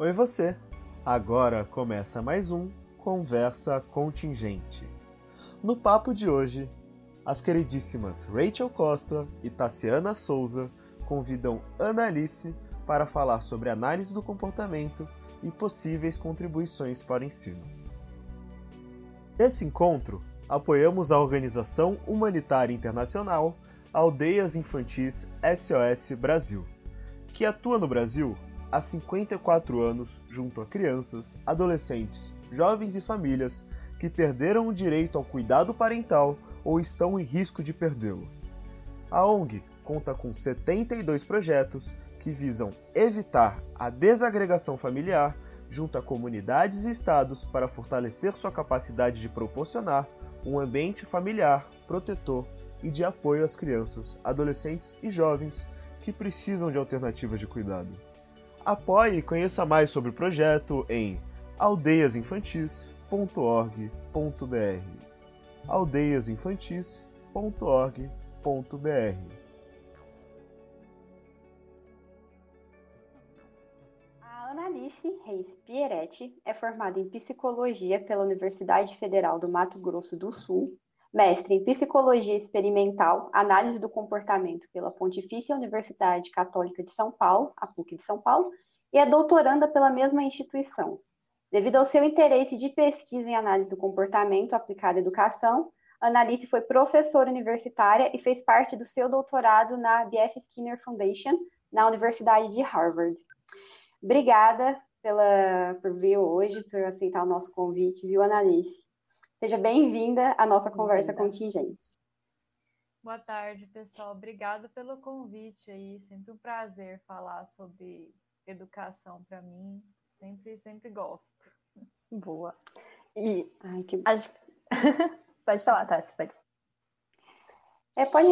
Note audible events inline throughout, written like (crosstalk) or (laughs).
Oi você! Agora começa mais um Conversa Contingente. No papo de hoje, as queridíssimas Rachel Costa e Tassiana Souza convidam Ana Alice para falar sobre análise do comportamento e possíveis contribuições para o ensino. Nesse encontro, apoiamos a Organização Humanitária Internacional Aldeias Infantis SOS Brasil, que atua no Brasil há 54 anos junto a crianças, adolescentes, jovens e famílias que perderam o direito ao cuidado parental ou estão em risco de perdê-lo. A ONG conta com 72 projetos que visam evitar a desagregação familiar junto a comunidades e estados para fortalecer sua capacidade de proporcionar um ambiente familiar, protetor e de apoio às crianças, adolescentes e jovens que precisam de alternativas de cuidado. Apoie e conheça mais sobre o projeto em aldeiasinfantis.org.br. aldeiasinfantis.org.br. A Analice Reis Pieretti é formada em psicologia pela Universidade Federal do Mato Grosso do Sul mestre em Psicologia Experimental, Análise do Comportamento pela Pontifícia Universidade Católica de São Paulo, a PUC de São Paulo, e é doutoranda pela mesma instituição. Devido ao seu interesse de pesquisa em análise do comportamento aplicada à educação, Annalise foi professora universitária e fez parte do seu doutorado na B.F. Skinner Foundation, na Universidade de Harvard. Obrigada pela, por vir hoje, por aceitar o nosso convite, viu, Annalise? Seja bem-vinda à nossa conversa contingente. Boa tarde, pessoal. Obrigada pelo convite aí. Sempre um prazer falar sobre educação para mim. Sempre, sempre gosto. Boa. E Ai, que... Acho... (laughs) pode falar, Tati, pode. É, pode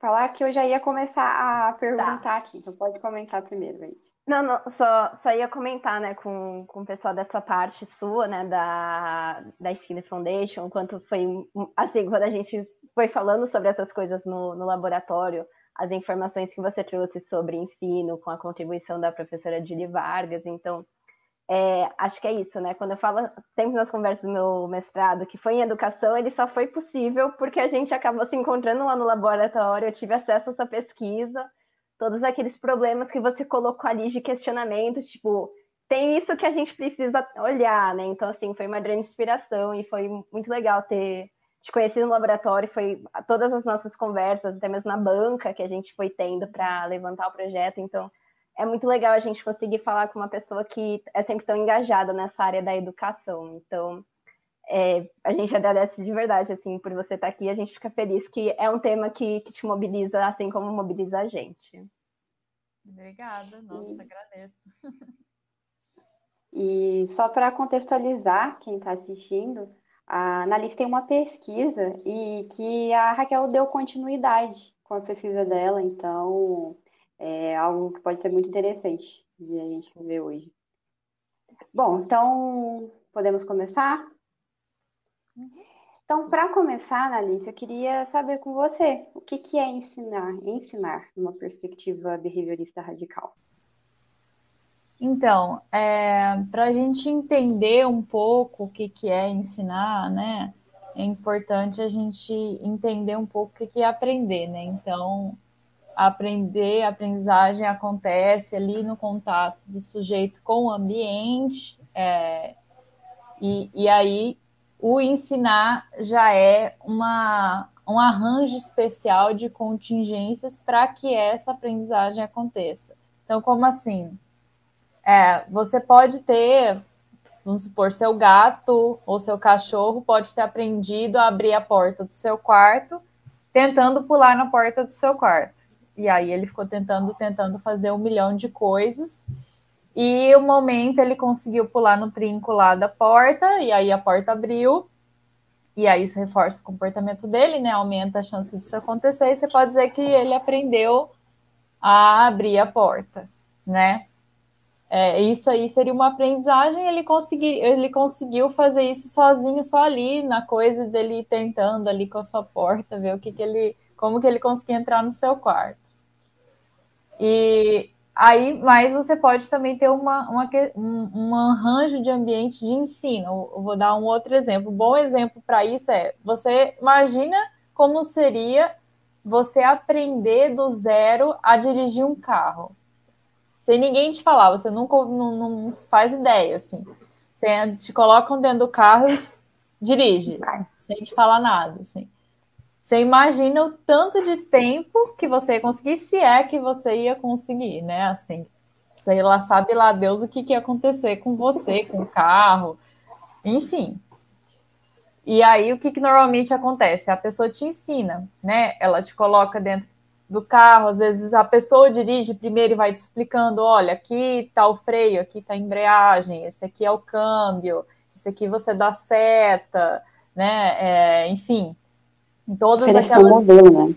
falar que eu já ia começar a perguntar tá. aqui, então pode comentar primeiro, gente. Não, não, só, só ia comentar, né, com, com o pessoal dessa parte sua, né, da, da Skinner Foundation, quanto foi, assim, quando a gente foi falando sobre essas coisas no, no laboratório, as informações que você trouxe sobre ensino, com a contribuição da professora Julie Vargas, então, é, acho que é isso, né? Quando eu falo sempre nas conversas do meu mestrado que foi em educação, ele só foi possível porque a gente acabou se encontrando lá no laboratório, eu tive acesso a essa pesquisa, todos aqueles problemas que você colocou ali de questionamento, tipo, tem isso que a gente precisa olhar, né? Então, assim, foi uma grande inspiração e foi muito legal ter te conhecido no laboratório, foi todas as nossas conversas, até mesmo na banca que a gente foi tendo para levantar o projeto, então é muito legal a gente conseguir falar com uma pessoa que é sempre tão engajada nessa área da educação. Então, é, a gente agradece de verdade, assim, por você estar aqui. A gente fica feliz que é um tema que, que te mobiliza, assim como mobiliza a gente. Obrigada, nossa, e... agradeço. E só para contextualizar quem está assistindo, a Annalise tem uma pesquisa e que a Raquel deu continuidade com a pesquisa dela, então é algo que pode ser muito interessante de a gente ver hoje. Bom, então podemos começar? Então, para começar, Annalise, eu queria saber com você o que, que é ensinar, ensinar numa perspectiva behaviorista radical. Então, é, para a gente entender um pouco o que, que é ensinar, né, é importante a gente entender um pouco o que, que é aprender, né? Então, aprender, a aprendizagem acontece ali no contato do sujeito com o ambiente, é, e, e aí o ensinar já é uma, um arranjo especial de contingências para que essa aprendizagem aconteça. Então, como assim? É, você pode ter, vamos supor, seu gato ou seu cachorro pode ter aprendido a abrir a porta do seu quarto tentando pular na porta do seu quarto. E aí ele ficou tentando, tentando fazer um milhão de coisas. E o momento ele conseguiu pular no trinco lá da porta, e aí a porta abriu. E aí isso reforça o comportamento dele, né? Aumenta a chance disso acontecer. E você pode dizer que ele aprendeu a abrir a porta, né? É, isso aí seria uma aprendizagem. Ele, consegui, ele conseguiu fazer isso sozinho, só ali, na coisa dele tentando ali com a sua porta, ver o que, que ele, como que ele conseguia entrar no seu quarto. E Aí, mas você pode também ter uma, uma, um, um arranjo de ambiente de ensino. Eu vou dar um outro exemplo. Um bom exemplo para isso é: você imagina como seria você aprender do zero a dirigir um carro. Sem ninguém te falar, você nunca não, não faz ideia, assim. Você te colocam dentro do carro e dirige, sem te falar nada, assim. Você imagina o tanto de tempo que você ia conseguir, se é que você ia conseguir, né? Assim, sei lá, sabe lá Deus o que, que ia acontecer com você, com o carro, enfim. E aí, o que, que normalmente acontece? A pessoa te ensina, né? Ela te coloca dentro do carro, às vezes a pessoa dirige primeiro e vai te explicando: olha, aqui tá o freio, aqui tá a embreagem, esse aqui é o câmbio, esse aqui você dá seta, né? É, enfim, em todas aquelas. Modelo, né?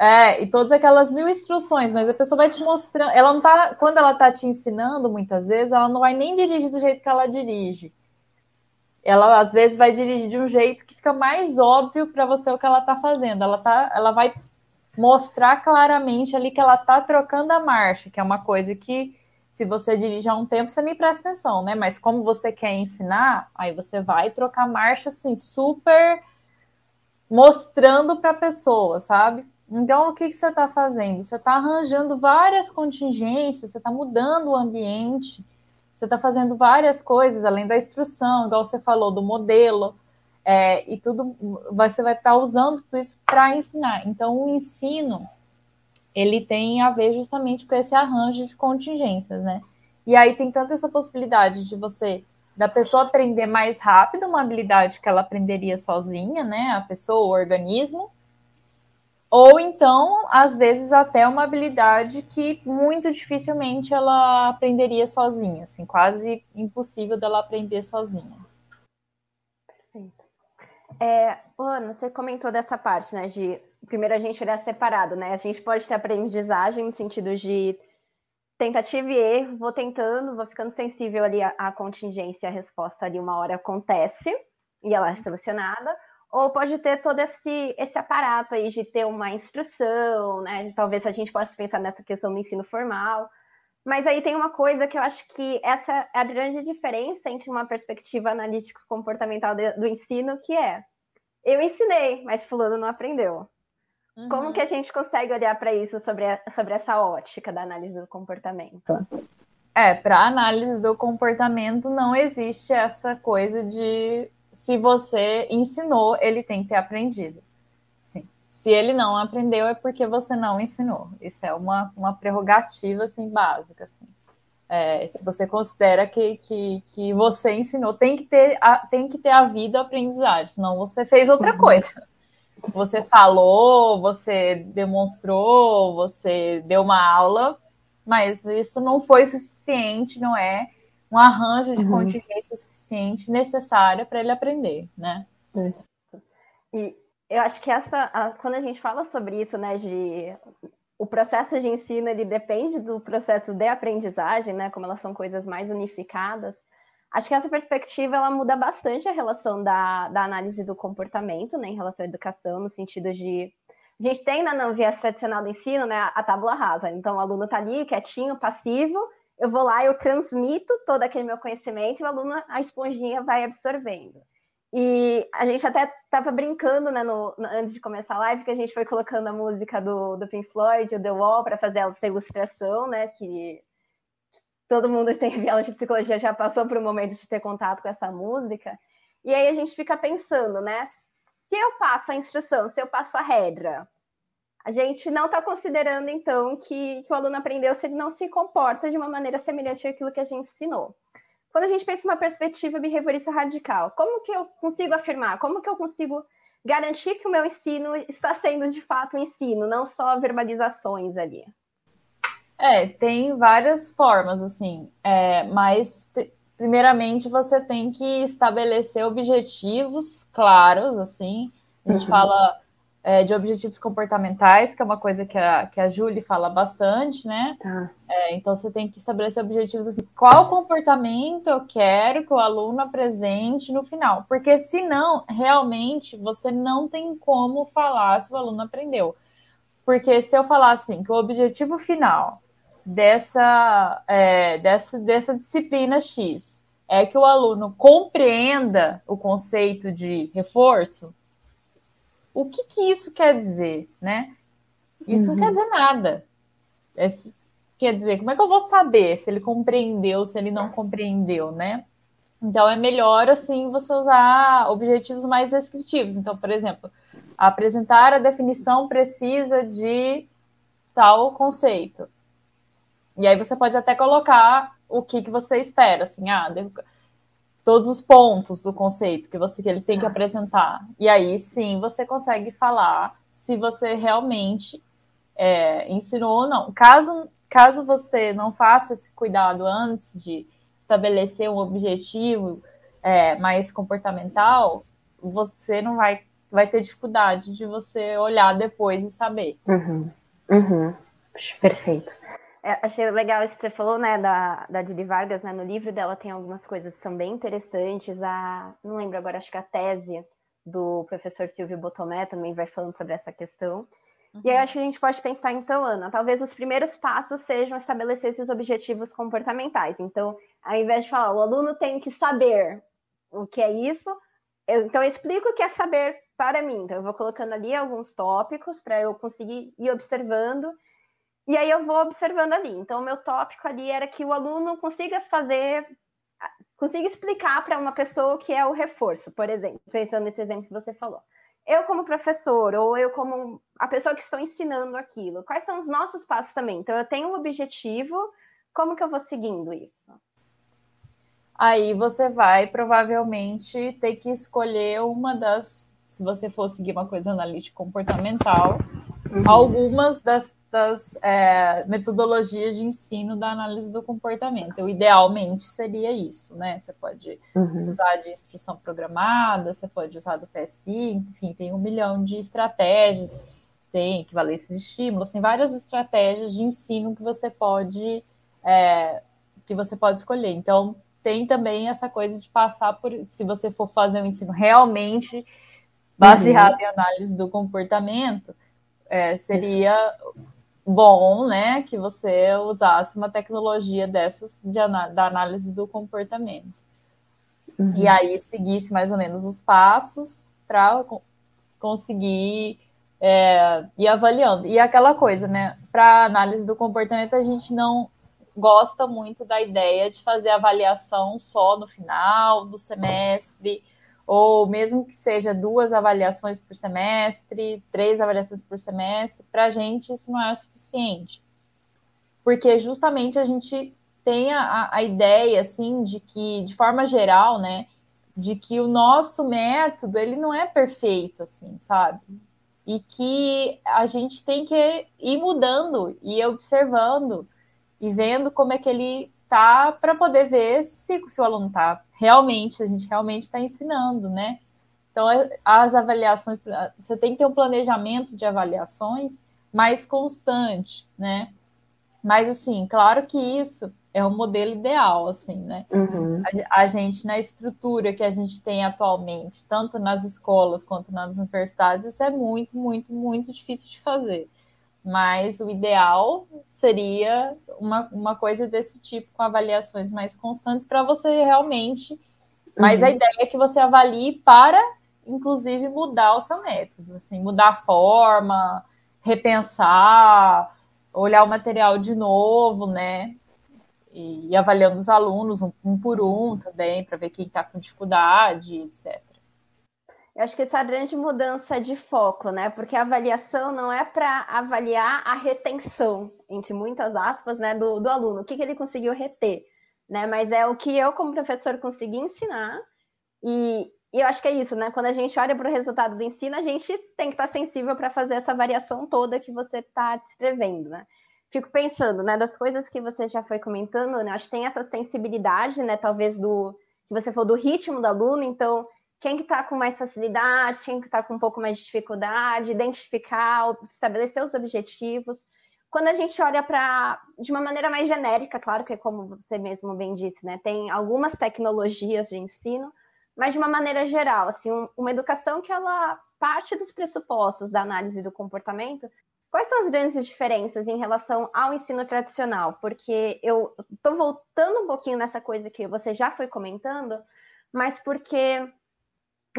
É, e todas aquelas mil instruções, mas a pessoa vai te mostrando. Ela não tá. Quando ela tá te ensinando, muitas vezes, ela não vai nem dirigir do jeito que ela dirige. Ela às vezes vai dirigir de um jeito que fica mais óbvio para você o que ela tá fazendo. Ela, tá, ela vai mostrar claramente ali que ela tá trocando a marcha, que é uma coisa que, se você dirige há um tempo, você nem presta atenção, né? Mas como você quer ensinar, aí você vai trocar marcha assim, super mostrando para a pessoa, sabe? Então, o que, que você está fazendo? Você está arranjando várias contingências, você está mudando o ambiente, você está fazendo várias coisas, além da instrução, igual você falou, do modelo, é, e tudo, você vai estar tá usando tudo isso para ensinar. Então, o ensino, ele tem a ver justamente com esse arranjo de contingências, né? E aí tem tanta essa possibilidade de você da pessoa aprender mais rápido uma habilidade que ela aprenderia sozinha, né? A pessoa, o organismo. Ou então, às vezes, até uma habilidade que muito dificilmente ela aprenderia sozinha, assim, quase impossível dela aprender sozinha. Perfeito. É, Ana, você comentou dessa parte, né? De primeiro a gente olhar separado, né? A gente pode ter aprendizagem no sentido de tentativa e erro, vou tentando, vou ficando sensível ali à, à contingência, a resposta ali uma hora acontece e ela é selecionada, ou pode ter todo esse, esse aparato aí de ter uma instrução, né? Talvez a gente possa pensar nessa questão do ensino formal. Mas aí tem uma coisa que eu acho que essa é a grande diferença entre uma perspectiva analítico-comportamental do ensino, que é eu ensinei, mas fulano não aprendeu. Uhum. Como que a gente consegue olhar para isso sobre, a, sobre essa ótica da análise do comportamento? É, para análise do comportamento não existe essa coisa de se você ensinou, ele tem que ter aprendido. Sim. Se ele não aprendeu, é porque você não ensinou. Isso é uma, uma prerrogativa assim, básica. Assim. É, se você considera que, que, que você ensinou, tem que ter a, tem que ter havido aprendizagem, senão você fez outra uhum. coisa. Você falou, você demonstrou, você deu uma aula, mas isso não foi suficiente, não é um arranjo de uhum. contingência suficiente necessária para ele aprender, né? E eu acho que essa, a, quando a gente fala sobre isso, né, de o processo de ensino ele depende do processo de aprendizagem, né, como elas são coisas mais unificadas. Acho que essa perspectiva ela muda bastante a relação da, da análise do comportamento, né, em relação à educação, no sentido de a gente tem na não viés tradicional do ensino, né, a tábula rasa. Então o aluno está ali, quietinho, passivo, eu vou lá, eu transmito todo aquele meu conhecimento e o aluno, a esponjinha vai absorvendo. E a gente até estava brincando, né, no, no, antes de começar a live, que a gente foi colocando a música do, do Pink Floyd, o The Wall, para fazer essa ilustração, né, que todo mundo que tem (laughs) aula de psicologia já passou por um momento de ter contato com essa música. E aí a gente fica pensando, né? Se eu passo a instrução, se eu passo a regra, a gente não está considerando, então, que, que, o aluno aprendeu se ele não se comporta de uma maneira semelhante àquilo que a gente ensinou. Quando a gente pensa em uma perspectiva behaviorista radical, como que eu consigo afirmar? Como que eu consigo garantir que o meu ensino está sendo de fato um ensino, não só verbalizações ali? É, tem várias formas, assim, é, mas primeiramente você tem que estabelecer objetivos claros, assim. A gente uhum. fala é, de objetivos comportamentais, que é uma coisa que a, que a Julie fala bastante, né? Tá. É, então você tem que estabelecer objetivos assim, qual comportamento eu quero que o aluno apresente no final, porque senão, realmente, você não tem como falar se o aluno aprendeu. Porque se eu falar assim, que o objetivo final dessa, é, dessa, dessa disciplina X é que o aluno compreenda o conceito de reforço, o que, que isso quer dizer, né? Isso uhum. não quer dizer nada. É, quer dizer, como é que eu vou saber se ele compreendeu, se ele não compreendeu, né? Então é melhor assim você usar objetivos mais descritivos. Então, por exemplo, apresentar a definição precisa de tal conceito. E aí você pode até colocar o que, que você espera, assim, ah, todos os pontos do conceito que você que ele tem que ah. apresentar. E aí sim você consegue falar se você realmente é, ensinou ou não. Caso, caso você não faça esse cuidado antes de estabelecer um objetivo é, mais comportamental, você não vai, vai ter dificuldade de você olhar depois e saber. Uhum. Uhum. Perfeito. É, achei legal isso que você falou, né, da, da Judy Vargas, né, no livro dela tem algumas coisas que são bem interessantes, a, não lembro agora, acho que a tese do professor Silvio Botomé também vai falando sobre essa questão, Uhum. E aí acho que a gente pode pensar, então, Ana, talvez os primeiros passos sejam estabelecer esses objetivos comportamentais. Então, ao invés de falar, o aluno tem que saber o que é isso, eu, então eu explico o que é saber para mim. Então, eu vou colocando ali alguns tópicos para eu conseguir ir observando, e aí eu vou observando ali. Então, o meu tópico ali era que o aluno consiga fazer, consiga explicar para uma pessoa o que é o reforço, por exemplo, pensando nesse exemplo que você falou eu como professor ou eu como a pessoa que estou ensinando aquilo, quais são os nossos passos também? Então eu tenho um objetivo, como que eu vou seguindo isso? Aí você vai provavelmente ter que escolher uma das, se você for seguir uma coisa analítica comportamental. Algumas das das é, metodologias de ensino da análise do comportamento. Idealmente seria isso, né? Você pode uhum. usar de instrução programada, você pode usar do PSI, enfim, tem um milhão de estratégias, tem equivalência de estímulos, tem várias estratégias de ensino que você pode é, que você pode escolher. Então, tem também essa coisa de passar por, se você for fazer um ensino realmente baseado uhum. em análise do comportamento, é, seria bom, né, que você usasse uma tecnologia dessas de da análise do comportamento. Uhum. E aí seguisse mais ou menos os passos para conseguir é, ir avaliando. E aquela coisa, né, para análise do comportamento a gente não gosta muito da ideia de fazer avaliação só no final do semestre ou mesmo que seja duas avaliações por semestre, três avaliações por semestre, para a gente isso não é o suficiente. Porque justamente a gente tem a, a ideia, assim, de que, de forma geral, né, de que o nosso método, ele não é perfeito, assim, sabe? E que a gente tem que ir mudando e observando e vendo como é que ele tá para poder ver se, se o aluno está realmente, se a gente realmente está ensinando, né? Então, é, as avaliações, você tem que ter um planejamento de avaliações mais constante, né? Mas, assim, claro que isso é um modelo ideal, assim, né? Uhum. A, a, gente, na estrutura que a gente tem atualmente, tanto nas escolas quanto nas universidades, isso é muito, muito, muito difícil de fazer mas o ideal seria uma, uma coisa desse tipo, com avaliações mais constantes, para você realmente. Mas uhum. a ideia é que você avalie para, inclusive, mudar o seu método, assim, mudar a forma, repensar, olhar o material de novo, né? E, e avaliando os alunos um, um por um também, para ver quem está com dificuldade, etc. Eu acho que essa é a grande mudança de foco, né? Porque a avaliação não é para avaliar a retenção, entre muitas aspas, né, do, do aluno, o que, que ele conseguiu reter, né? Mas é o que eu, como professor, consegui ensinar. E, e eu acho que é isso, né? Quando a gente olha para o resultado do ensino, a gente tem que estar sensível para fazer essa variação toda que você está descrevendo, né? Fico pensando, né, das coisas que você já foi comentando, né? Acho que tem essa sensibilidade, né? Talvez do que você falou do ritmo do aluno, então quem que está com mais facilidade, quem que está com um pouco mais de dificuldade, identificar, estabelecer os objetivos. Quando a gente olha para de uma maneira mais genérica, claro que é como você mesmo bem disse, né? Tem algumas tecnologias de ensino, mas de uma maneira geral, assim, um, uma educação que ela parte dos pressupostos da análise do comportamento Quais são as grandes diferenças em relação ao ensino tradicional? Porque eu estou voltando um pouquinho nessa coisa que você já foi comentando, mas porque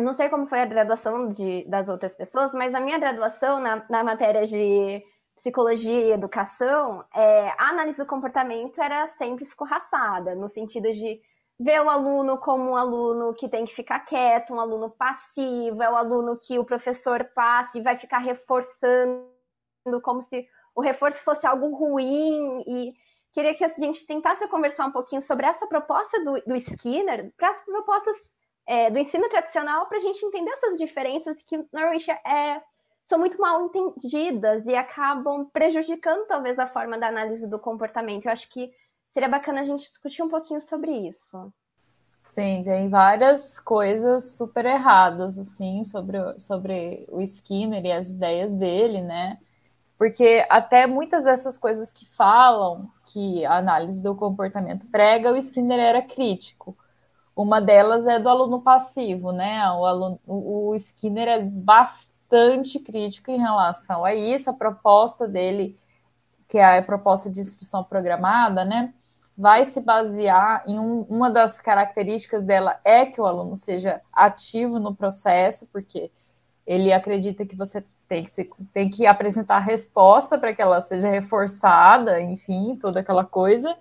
não sei como foi a graduação de, das outras pessoas, mas a minha graduação na, na matéria de psicologia e educação, é, a análise do comportamento era sempre escorraçada, no sentido de ver o aluno como um aluno que tem que ficar quieto, um aluno passivo, é o aluno que o professor passa e vai ficar reforçando como se o reforço fosse algo ruim. E queria que a gente tentasse conversar um pouquinho sobre essa proposta do, do Skinner para as propostas é, do ensino tradicional para a gente entender essas diferenças que normalmente é, são muito mal entendidas e acabam prejudicando talvez a forma da análise do comportamento. Eu acho que seria bacana a gente discutir um pouquinho sobre isso. Sim, tem várias coisas super erradas assim sobre, sobre o Skinner e as ideias dele, né? Porque até muitas dessas coisas que falam que a análise do comportamento prega, o Skinner era crítico. Uma delas é do aluno passivo, né? O, aluno, o Skinner é bastante crítico em relação a isso. A proposta dele, que é a proposta de instrução programada, né? Vai se basear em um, uma das características dela é que o aluno seja ativo no processo, porque ele acredita que você tem que, se, tem que apresentar a resposta para que ela seja reforçada, enfim, toda aquela coisa.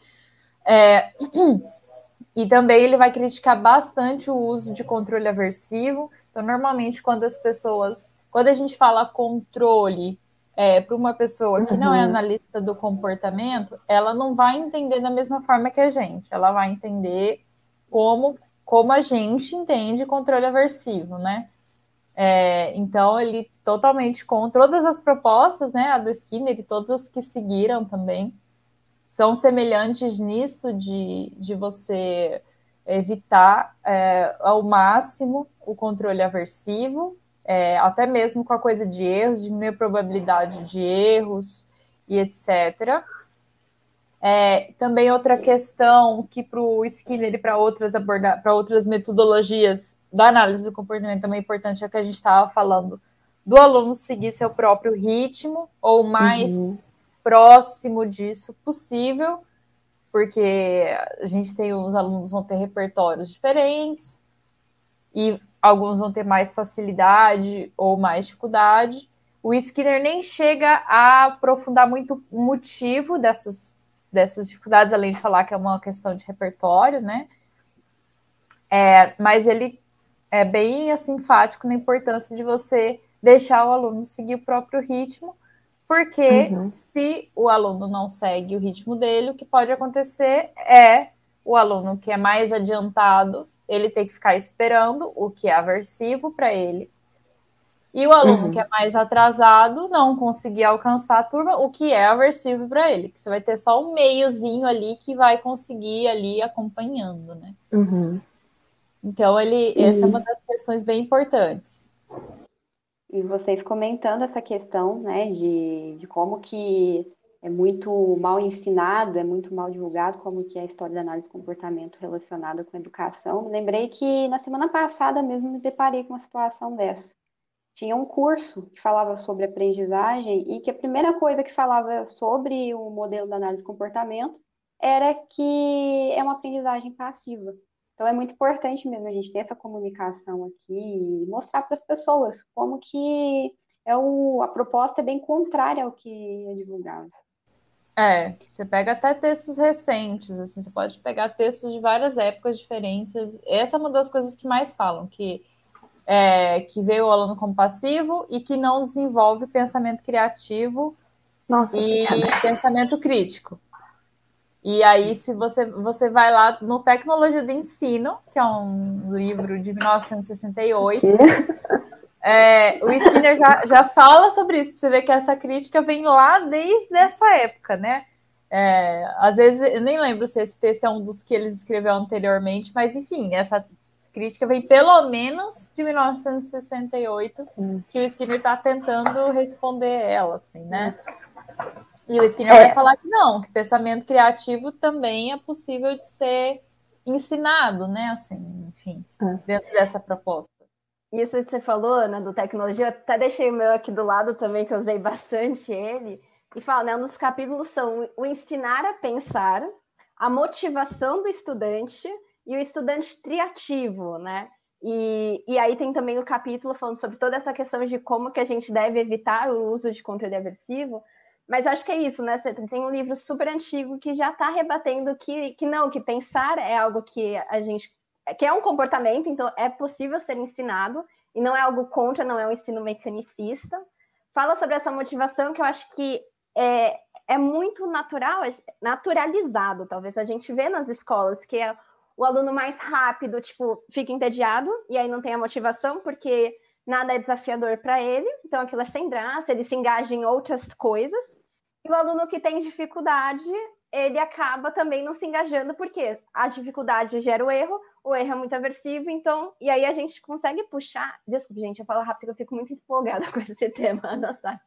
É, (clears throat) e também ele vai criticar bastante o uso de controle aversivo. Então, normalmente, quando as pessoas. Quando a gente fala controle é, para uma pessoa que não é uhum. analista do comportamento, ela não vai entender da mesma forma que a gente. Ela vai entender como, como a gente entende controle aversivo, né? É, então, ele totalmente com todas as propostas, né, a do Skinner e todas as que seguiram também, são semelhantes nisso de, de você evitar é, ao máximo o controle aversivo, é, até mesmo com a coisa de erros, de meia probabilidade de erros e etc. É, também outra questão que para o Skinner e para outras abordar, para outras metodologias da análise do comportamento também importante é que a gente estava falando do aluno seguir seu próprio ritmo ou mais uhum. Próximo disso possível, porque a gente tem os alunos vão ter repertórios diferentes e alguns vão ter mais facilidade ou mais dificuldade. O Skinner nem chega a aprofundar muito o motivo dessas, dessas dificuldades, além de falar que é uma questão de repertório, né? É, mas ele é bem assim enfático na importância de você deixar o aluno seguir o próprio ritmo, porque uhum. se o aluno não segue o ritmo dele, o que pode acontecer é o aluno que é mais adiantado, ele tem que ficar esperando, o que é aversivo para ele. E o aluno uhum. que é mais atrasado não conseguir alcançar a turma, o que é aversivo para ele. Você vai ter só um meiozinho ali que vai conseguir ali acompanhando, né? Uhum. Então, ele, essa é uma das questões bem importantes. E vocês comentando essa questão, né, de, de como que é muito mal ensinado, é muito mal divulgado, como que é a história da análise de comportamento relacionada com educação. lembrei que na semana passada mesmo me deparei com uma situação dessa. Tinha um curso que falava sobre aprendizagem e que a primeira coisa que falava sobre o modelo da análise de comportamento era que é uma aprendizagem passiva. Então é muito importante mesmo a gente ter essa comunicação aqui e mostrar para as pessoas como que é o, a proposta é bem contrária ao que é divulgado. É, você pega até textos recentes, assim, você pode pegar textos de várias épocas diferentes. Essa é uma das coisas que mais falam, que é, que vê o aluno como passivo e que não desenvolve pensamento criativo Nossa, e pensamento crítico. E aí, se você, você vai lá no Tecnologia do Ensino, que é um livro de 1968, é, o Skinner já, já fala sobre isso, para você ver que essa crítica vem lá desde essa época, né? É, às vezes, eu nem lembro se esse texto é um dos que eles escreveu anteriormente, mas enfim, essa crítica vem pelo menos de 1968, hum. que o Skinner está tentando responder ela, assim, né? E o Skinner é. vai falar que não, que pensamento criativo também é possível de ser ensinado, né? Assim, enfim, é. dentro dessa proposta. isso que você falou, Ana, do tecnologia, eu até deixei o meu aqui do lado também, que eu usei bastante ele, e fala, né, um dos capítulos são o ensinar a pensar, a motivação do estudante e o estudante criativo, né? E, e aí tem também o capítulo falando sobre toda essa questão de como que a gente deve evitar o uso de conteúdo aversivo, mas acho que é isso, né? Tem um livro super antigo que já está rebatendo que, que não, que pensar é algo que a gente. que é um comportamento, então é possível ser ensinado, e não é algo contra, não é um ensino mecanicista. Fala sobre essa motivação que eu acho que é, é muito natural, naturalizado, talvez a gente vê nas escolas, que é o aluno mais rápido, tipo, fica entediado, e aí não tem a motivação, porque nada é desafiador para ele, então aquilo é sem graça, ele se engaja em outras coisas. E o aluno que tem dificuldade, ele acaba também não se engajando, porque a dificuldade gera o erro, o erro é muito aversivo, então, e aí a gente consegue puxar. Desculpa, gente, eu falo rápido, eu fico muito empolgada (laughs) com esse tema, (laughs) sabe?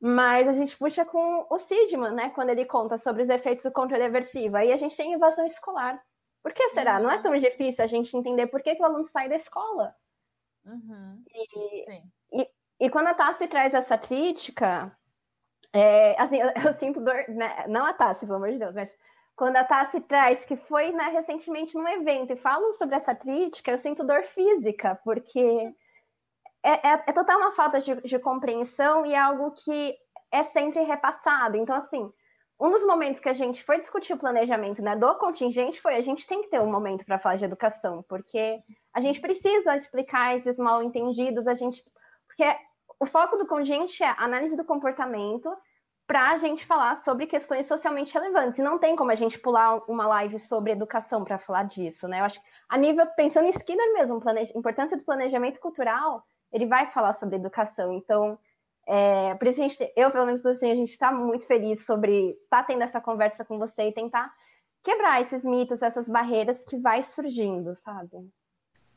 Mas a gente puxa com o Sidman, né? Quando ele conta sobre os efeitos do controle aversivo. Aí a gente tem evasão escolar. Por que será? Uhum. Não é tão difícil a gente entender por que, que o aluno sai da escola. Uhum. E, e, e, quando a Tassi traz essa crítica, é, assim, eu, eu, sinto dor, né? não a Tassi, pelo amor de Deus, mas quando a Tassi traz que foi né, recentemente num evento e falam sobre essa crítica, eu sinto dor física, porque é, é, é total uma falta de, de compreensão e é algo que é sempre repassado. Então, assim, um dos momentos que a gente foi discutir o planejamento né, do contingente foi a gente tem que ter um momento para falar de educação, porque a gente precisa explicar esses mal entendidos, a gente. Porque o foco do contingente é análise do comportamento para a gente falar sobre questões socialmente relevantes. E não tem como a gente pular uma live sobre educação para falar disso, né? Eu acho que a nível, pensando em Skinner mesmo, plane... importância do planejamento cultural, ele vai falar sobre educação. Então, é, por isso a gente, eu, pelo menos assim, a gente está muito feliz sobre estar tá tendo essa conversa com você e tentar quebrar esses mitos, essas barreiras que vai surgindo, sabe?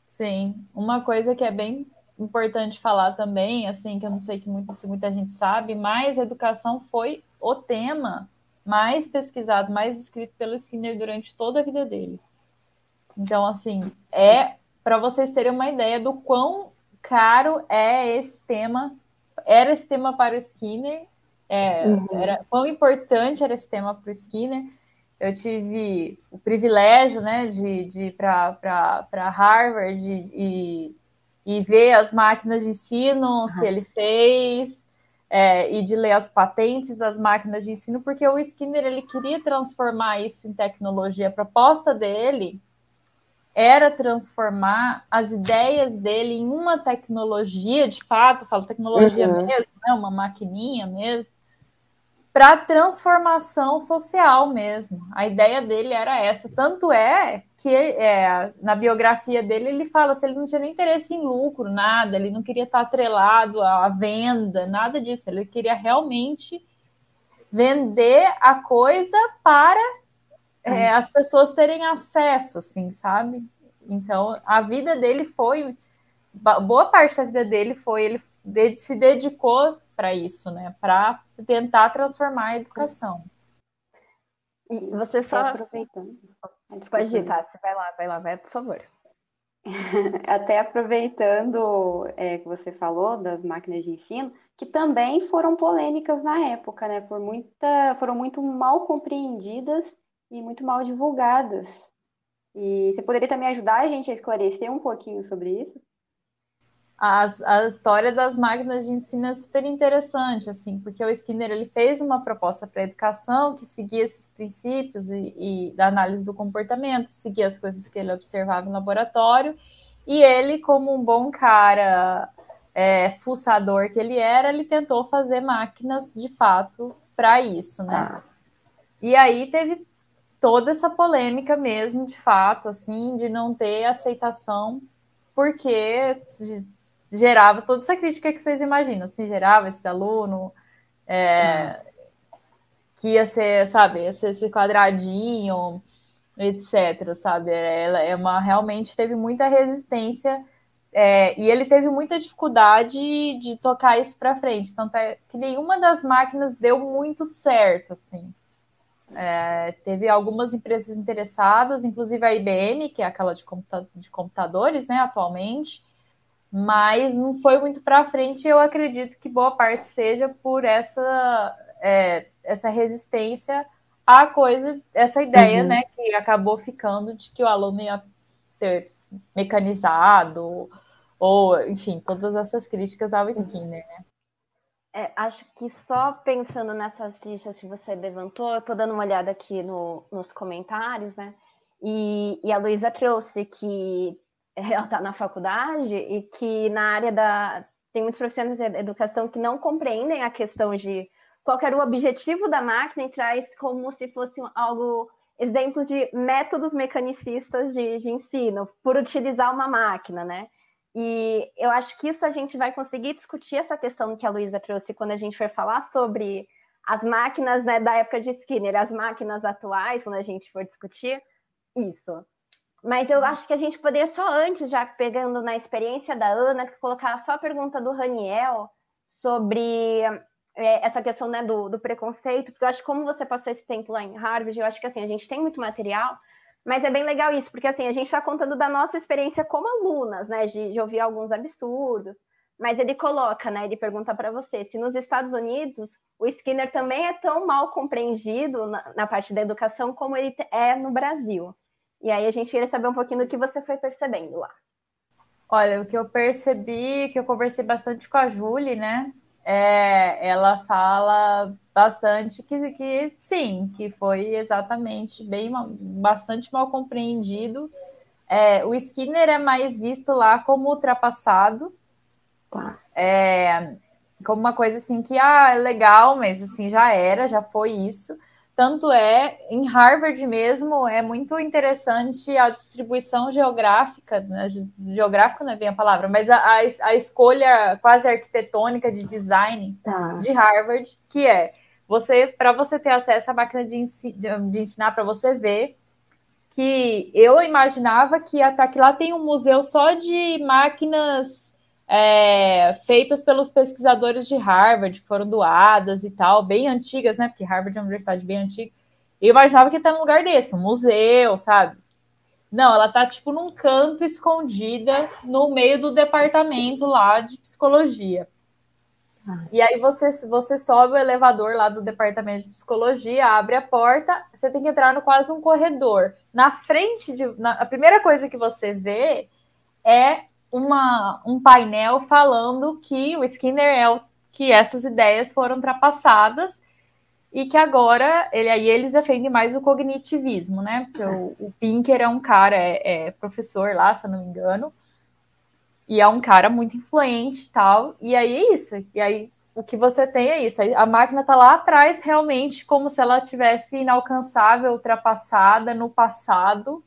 Sim, uma coisa que é bem importante falar também, assim, que eu não sei que muito, se muita gente sabe, mas educação foi o tema mais pesquisado, mais escrito pelo Skinner durante toda a vida dele. Então, assim, é para vocês terem uma ideia do quão caro é esse tema era esse tema para o Skinner, é, uhum. era, quão importante era esse tema para o Skinner. Eu tive o privilégio né, de, de ir para Harvard e, e ver as máquinas de ensino uhum. que ele fez é, e de ler as patentes das máquinas de ensino, porque o Skinner ele queria transformar isso em tecnologia. A proposta dele era transformar as ideias dele em uma tecnologia, de fato, falo tecnologia uhum. mesmo, né, uma maquininha mesmo, para transformação social mesmo. A ideia dele era essa. Tanto é que é, na biografia dele ele fala se ele não tinha nem interesse em lucro, nada, ele não queria estar atrelado à venda, nada disso. Ele queria realmente vender a coisa para é, as pessoas terem acesso, assim, sabe? Então, a vida dele foi. Boa parte da vida dele foi. Ele se dedicou para isso, né? Para tentar transformar a educação. E você só. aproveitando. Pode ir, Tati, vai lá, vai lá, vai, por favor. (laughs) Até aproveitando é, que você falou das máquinas de ensino, que também foram polêmicas na época, né? Por muita, foram muito mal compreendidas e muito mal divulgadas. E você poderia também ajudar a gente a esclarecer um pouquinho sobre isso? As, a história das máquinas de ensino é super interessante, assim, porque o Skinner ele fez uma proposta para a educação que seguia esses princípios e, e, da análise do comportamento, seguia as coisas que ele observava no laboratório, e ele, como um bom cara é, fuçador que ele era, ele tentou fazer máquinas de fato para isso, né? Ah. E aí teve toda essa polêmica mesmo, de fato, assim, de não ter aceitação, porque gerava toda essa crítica que vocês imaginam, assim, gerava esse aluno é, que ia ser, sabe, ia ser esse quadradinho, etc, sabe, ela é uma, realmente teve muita resistência é, e ele teve muita dificuldade de tocar isso para frente, tanto é que nenhuma das máquinas deu muito certo, assim, é, teve algumas empresas interessadas, inclusive a IBM, que é aquela de, computa de computadores, né, atualmente, mas não foi muito para frente. Eu acredito que boa parte seja por essa é, essa resistência à coisa, essa ideia, uhum. né, que acabou ficando de que o aluno ia ter mecanizado ou, enfim, todas essas críticas ao Skinner, né? É, acho que só pensando nessas listas que você levantou, eu tô dando uma olhada aqui no, nos comentários, né? E, e a Luísa trouxe que ela está na faculdade e que na área da. Tem muitos profissionais de educação que não compreendem a questão de qual era o objetivo da máquina e traz como se fosse algo. Exemplos de métodos mecanicistas de, de ensino, por utilizar uma máquina, né? E eu acho que isso a gente vai conseguir discutir essa questão que a Luísa trouxe quando a gente for falar sobre as máquinas né, da época de Skinner, as máquinas atuais, quando a gente for discutir isso. Mas eu acho que a gente poderia só antes, já pegando na experiência da Ana, colocar só a pergunta do Raniel sobre é, essa questão né, do, do, preconceito, porque eu acho que como você passou esse tempo lá em Harvard, eu acho que assim, a gente tem muito material, mas é bem legal isso, porque assim, a gente está contando da nossa experiência como alunas, né? De, de, ouvir alguns absurdos. Mas ele coloca, né? Ele pergunta para você se nos Estados Unidos o Skinner também é tão mal compreendido na, na parte da educação como ele é no Brasil. E aí a gente queria saber um pouquinho do que você foi percebendo lá. Olha, o que eu percebi, que eu conversei bastante com a Julie, né? É, ela fala bastante que, que sim, que foi exatamente bem bastante mal compreendido. É, o Skinner é mais visto lá como ultrapassado, tá. é, como uma coisa assim que ah, é legal, mas assim já era, já foi isso. Tanto é, em Harvard mesmo, é muito interessante a distribuição geográfica, né? geográfica não é bem a palavra, mas a, a, a escolha quase arquitetônica de design tá. de Harvard, que é você, para você ter acesso à máquina de, ensi de ensinar, para você ver que eu imaginava que até que lá tem um museu só de máquinas é, feitas pelos pesquisadores de Harvard, que foram doadas e tal, bem antigas, né? Porque Harvard é uma universidade bem antiga. Eu imaginava que ia estar num lugar desse, um museu, sabe? Não, ela tá tipo num canto escondida no meio do departamento lá de psicologia. Ah. E aí você, você sobe o elevador lá do departamento de psicologia, abre a porta, você tem que entrar no quase um corredor. Na frente de. Na, a primeira coisa que você vê é uma, um painel falando que o Skinner é o, que essas ideias foram ultrapassadas e que agora ele aí eles defendem mais o cognitivismo, né? Porque o, o Pinker é um cara, é, é, professor lá, se eu não me engano, e é um cara muito influente e tal. E aí é isso. E aí o que você tem é isso. A máquina tá lá atrás realmente como se ela tivesse inalcançável, ultrapassada no passado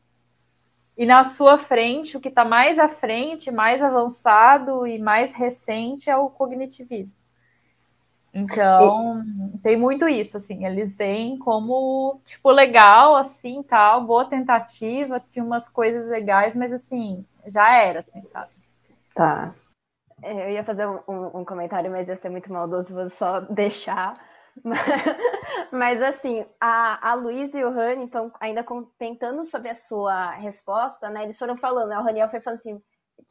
e na sua frente, o que está mais à frente, mais avançado e mais recente é o cognitivismo. Então, e... tem muito isso, assim, eles veem como, tipo, legal, assim, tal, boa tentativa, tinha umas coisas legais, mas, assim, já era, assim, sabe? Tá. É, eu ia fazer um, um comentário, mas ia ser muito maldoso, vou só deixar (laughs) Mas, assim, a, a Luísa e o Rani estão ainda comentando sobre a sua resposta, né? Eles foram falando, né? O Raniel foi falando assim,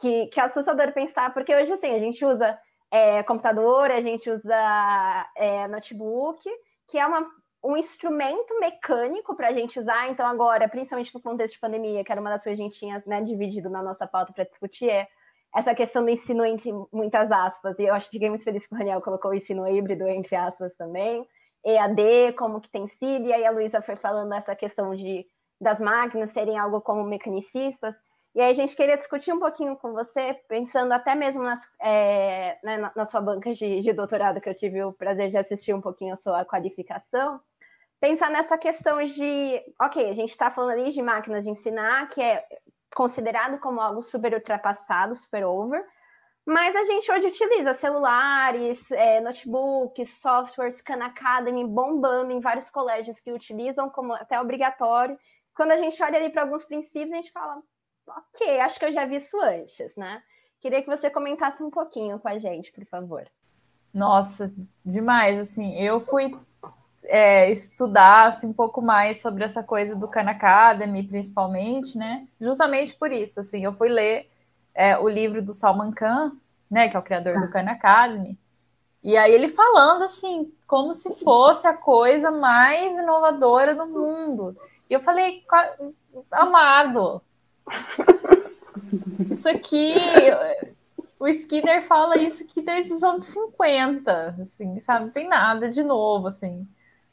que, que é assustador pensar, porque hoje, assim, a gente usa é, computador, a gente usa é, notebook, que é uma, um instrumento mecânico para a gente usar. Então, agora, principalmente no contexto de pandemia, que era uma das coisas que a gente tinha né, dividido na nossa pauta para discutir, é essa questão do ensino entre muitas aspas, e eu acho que fiquei muito feliz que o Daniel colocou o ensino híbrido entre aspas também, EAD, como que tem sido, e aí a Luísa foi falando essa questão de das máquinas serem algo como mecanicistas, e aí a gente queria discutir um pouquinho com você, pensando até mesmo nas, é, né, na, sua banca de, de doutorado, que eu tive o prazer de assistir um pouquinho a sua qualificação, pensar nessa questão de, ok, a gente está falando ali de máquinas de ensinar, que é considerado como algo super ultrapassado, super over, mas a gente hoje utiliza celulares, é, notebooks, softwares, Khan Academy bombando em vários colégios que utilizam como até obrigatório. Quando a gente olha ali para alguns princípios, a gente fala, ok, acho que eu já vi isso antes, né? Queria que você comentasse um pouquinho com a gente, por favor. Nossa, demais, assim, eu fui é, estudasse um pouco mais sobre essa coisa do Khan Academy, principalmente, né? Justamente por isso, assim, eu fui ler é, o livro do Salman Khan, né, que é o criador do Khan Academy, e aí ele falando assim, como se fosse a coisa mais inovadora do mundo. E eu falei, amado, isso aqui, o Skinner fala isso aqui desde os anos 50, assim, sabe? Não tem nada de novo, assim.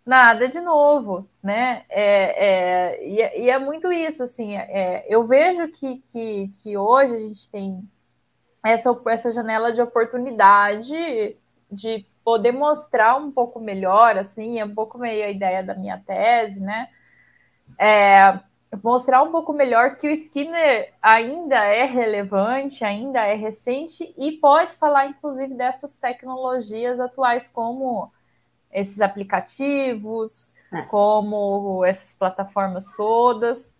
Nada de novo, né? É, é, e, é, e, é muito isso, assim. É, eu vejo que, que, que hoje a gente tem essa, essa janela de oportunidade de poder mostrar um pouco melhor, assim, é um pouco meio a ideia da minha tese, né? É, mostrar um pouco melhor que o Skinner ainda é relevante, ainda é recente e pode falar, inclusive, dessas tecnologias atuais, como esses aplicativos, é. como essas plataformas todas,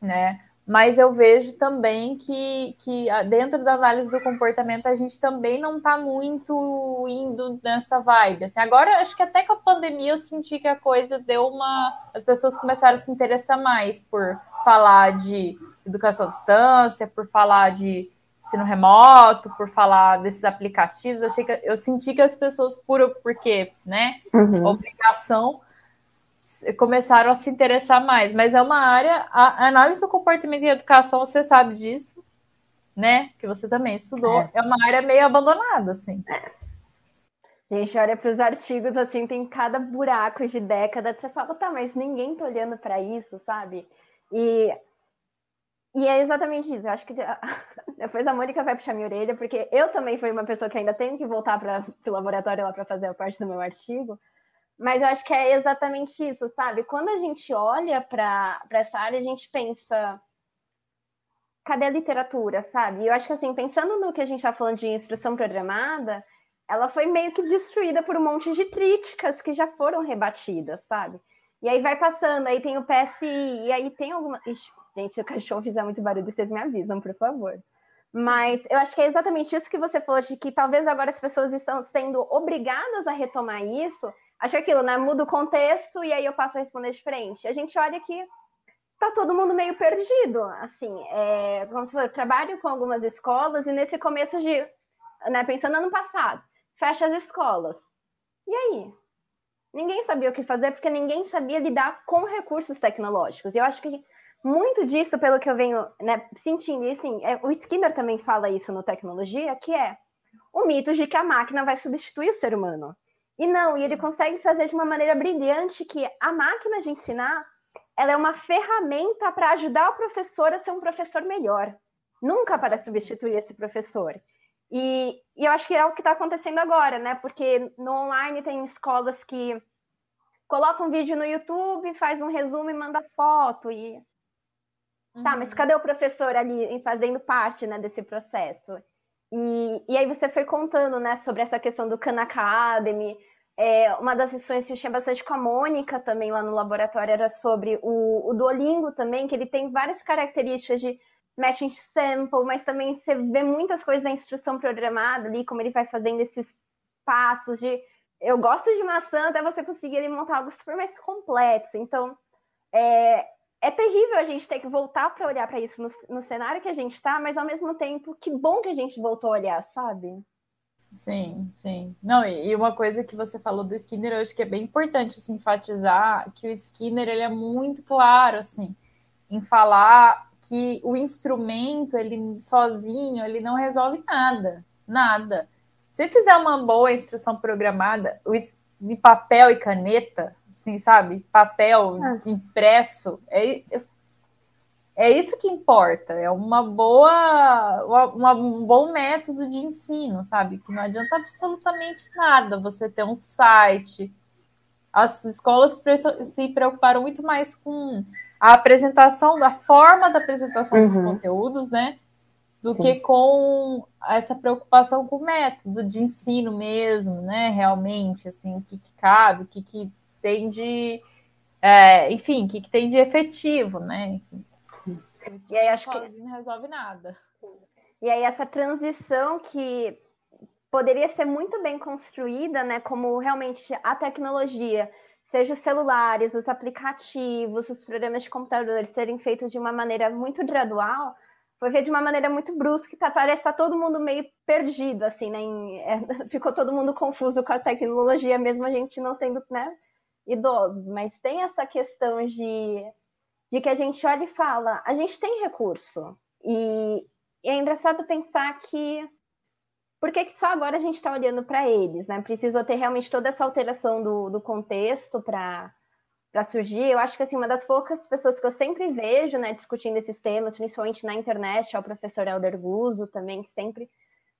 né? mas eu vejo também que, que dentro da análise do comportamento a gente também não está muito indo nessa vibe. Assim, agora acho que até com a pandemia eu senti que a coisa deu uma. As pessoas começaram a se interessar mais por falar de educação à distância, por falar de ensino remoto, por falar desses aplicativos. Eu, achei que, eu senti que as pessoas, por porque, né? Uhum. Obrigação começaram a se interessar mais. Mas é uma área, a análise do comportamento e educação, você sabe disso, né? Que você também estudou. É, é uma área meio abandonada, assim. É. A gente olha para os artigos assim, tem cada buraco de década, você fala, tá, mas ninguém tá olhando para isso, sabe? E, e é exatamente isso. Eu acho que (laughs) depois a Mônica vai puxar minha orelha, porque eu também fui uma pessoa que ainda tenho que voltar para o laboratório lá para fazer a parte do meu artigo. Mas eu acho que é exatamente isso, sabe? Quando a gente olha para essa área, a gente pensa. Cadê a literatura, sabe? Eu acho que, assim, pensando no que a gente está falando de instrução programada, ela foi meio que destruída por um monte de críticas que já foram rebatidas, sabe? E aí vai passando, aí tem o PSI, e aí tem alguma. Ixi, gente, se o cachorro fizer muito barulho, vocês me avisam, por favor. Mas eu acho que é exatamente isso que você falou, de que talvez agora as pessoas estão sendo obrigadas a retomar isso, acho aquilo, né? Muda o contexto e aí eu passo a responder de frente. A gente olha que tá todo mundo meio perdido, assim, é, como se for, eu trabalho com algumas escolas e nesse começo de, né, pensando ano passado, fecha as escolas. E aí? Ninguém sabia o que fazer porque ninguém sabia lidar com recursos tecnológicos. E eu acho que muito disso, pelo que eu venho né, sentindo, e assim, é, o Skinner também fala isso no Tecnologia, que é o mito de que a máquina vai substituir o ser humano. E não, e ele consegue fazer de uma maneira brilhante que a máquina de ensinar ela é uma ferramenta para ajudar o professor a ser um professor melhor, nunca para substituir esse professor. E, e eu acho que é o que está acontecendo agora, né? Porque no online tem escolas que colocam um vídeo no YouTube, faz um resumo e manda foto. E uhum. tá, mas cadê o professor ali fazendo parte né, desse processo? E, e aí você foi contando, né, sobre essa questão do Khan Academy, é, uma das lições que eu tinha bastante com a Mônica também lá no laboratório era sobre o, o Duolingo também, que ele tem várias características de matching sample, mas também você vê muitas coisas na instrução programada ali, como ele vai fazendo esses passos de eu gosto de maçã até você conseguir montar algo super mais complexo. Então, é, é terrível a gente ter que voltar para olhar para isso no, no cenário que a gente está, mas ao mesmo tempo, que bom que a gente voltou a olhar, sabe? Sim, sim. Não, e uma coisa que você falou do Skinner, eu acho que é bem importante assim, enfatizar que o Skinner ele é muito claro assim em falar que o instrumento ele sozinho ele não resolve nada, nada. Se fizer uma boa instrução programada, de papel e caneta, assim, sabe? Papel é. impresso, é, é isso que importa, é uma boa, uma, um bom método de ensino, sabe? Que não adianta absolutamente nada você ter um site. As escolas se preocuparam muito mais com a apresentação, da forma da apresentação uhum. dos conteúdos, né? Do Sim. que com essa preocupação com o método de ensino mesmo, né? Realmente, assim, o que, que cabe, o que, que tem de. É, enfim, o que, que tem de efetivo, né? E aí acho que não resolve nada. E aí essa transição que poderia ser muito bem construída, né, como realmente a tecnologia, seja os celulares, os aplicativos, os programas de computadores serem feitos de uma maneira muito gradual, foi feito de uma maneira muito brusca, tá, parece que tá todo mundo meio perdido, assim, né? Em, é, (laughs) ficou todo mundo confuso com a tecnologia, mesmo a gente não sendo, né, idosos. Mas tem essa questão de, de que a gente olha e fala, a gente tem recurso. E, e é engraçado pensar que por que, que só agora a gente está olhando para eles, né? Precisa ter realmente toda essa alteração do, do contexto para para surgir. Eu acho que assim, uma das poucas pessoas que eu sempre vejo, né, discutindo esses temas, principalmente na internet, é o professor Helder Guzzo também, que sempre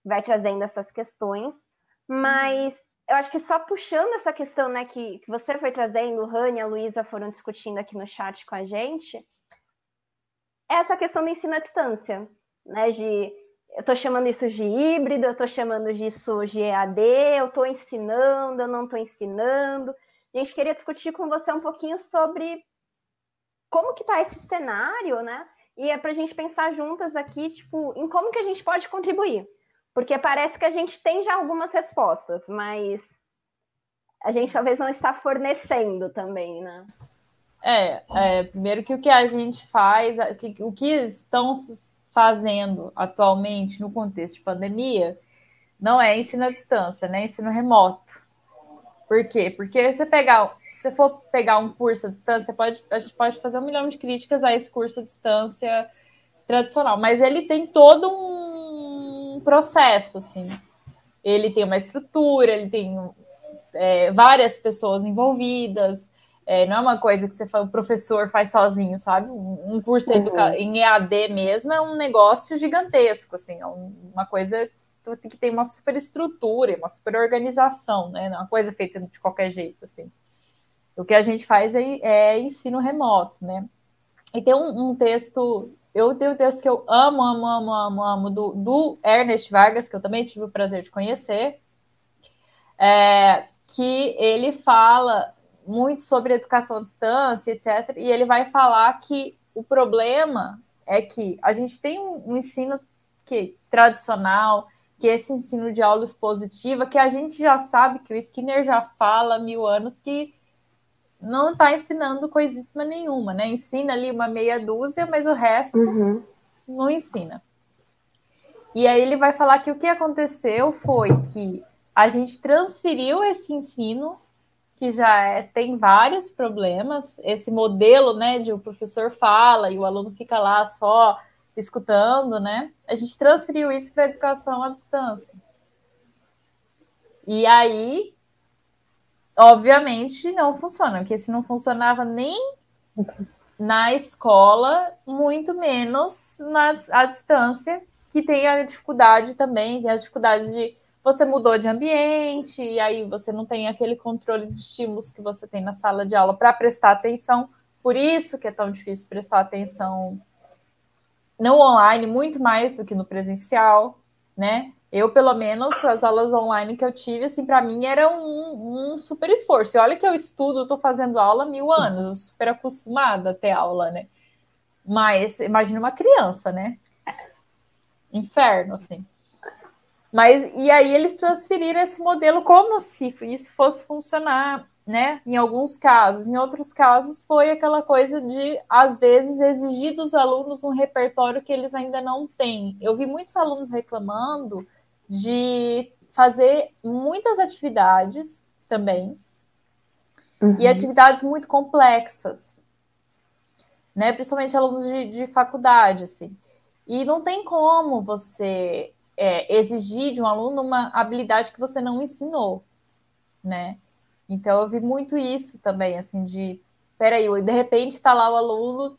vai trazendo essas questões. Mas eu acho que só puxando essa questão, né, que, que você foi trazendo, o Rani e a Luísa foram discutindo aqui no chat com a gente, é essa questão do ensino à distância, né, de eu estou chamando isso de híbrido, eu estou chamando disso de EAD, eu estou ensinando, eu não estou ensinando. A gente queria discutir com você um pouquinho sobre como que está esse cenário, né? E é para a gente pensar juntas aqui, tipo, em como que a gente pode contribuir. Porque parece que a gente tem já algumas respostas, mas a gente talvez não está fornecendo também, né? É, é primeiro que o que a gente faz, o que, estão fazendo atualmente no contexto de pandemia, não é ensino à distância, né? Ensino remoto. Por quê? Porque você pegar, se você for pegar um curso à distância, pode, a gente pode fazer um milhão de críticas a esse curso à distância tradicional, mas ele tem todo um processo, assim. Ele tem uma estrutura, ele tem é, várias pessoas envolvidas. É, não é uma coisa que você fala, o professor faz sozinho, sabe? Um curso uhum. em EAD mesmo é um negócio gigantesco, assim, é uma coisa que tem uma super estrutura, uma super organização, né? Não é uma coisa feita de qualquer jeito, assim. O que a gente faz é, é ensino remoto, né? E tem um, um, texto, eu tenho um texto que eu amo, amo, amo, amo, amo, do, do Ernest Vargas, que eu também tive o prazer de conhecer, é, que ele fala muito sobre educação à distância, etc. E ele vai falar que o problema é que a gente tem um ensino que tradicional, que esse ensino de aula expositiva, que a gente já sabe que o Skinner já fala há mil anos que não está ensinando coisíssima nenhuma, né? Ensina ali uma meia dúzia, mas o resto uhum. não ensina. E aí ele vai falar que o que aconteceu foi que a gente transferiu esse ensino, que já é, tem vários problemas, esse modelo, né, de o professor fala e o aluno fica lá só escutando, né? A gente transferiu isso para a educação à distância. E aí, obviamente, não funciona, porque se não funcionava nem na escola, muito menos na à distância, que tem a dificuldade também, tem as dificuldades de você mudou de ambiente, e aí você não tem aquele controle de estímulos que você tem na sala de aula para prestar atenção. Por isso que é tão difícil prestar atenção no online muito mais do que no presencial, né? Eu, pelo menos, as aulas online que eu tive, assim, para mim era um, um, super esforço. E olha que eu estudo, estou fazendo aula há mil anos, eu super acostumada a ter aula, né? Mas imagina uma criança, né? Inferno, assim. Mas e aí eles transferiram esse modelo como se isso fosse funcionar né? Em alguns casos, em outros casos foi aquela coisa de às vezes exigir dos alunos um repertório que eles ainda não têm. Eu vi muitos alunos reclamando de fazer muitas atividades também uhum. e atividades muito complexas, né? Principalmente alunos de, de faculdade, assim. E não tem como você é, exigir de um aluno uma habilidade que você não ensinou, né? Então eu vi muito isso também, assim, de peraí, de repente está lá o aluno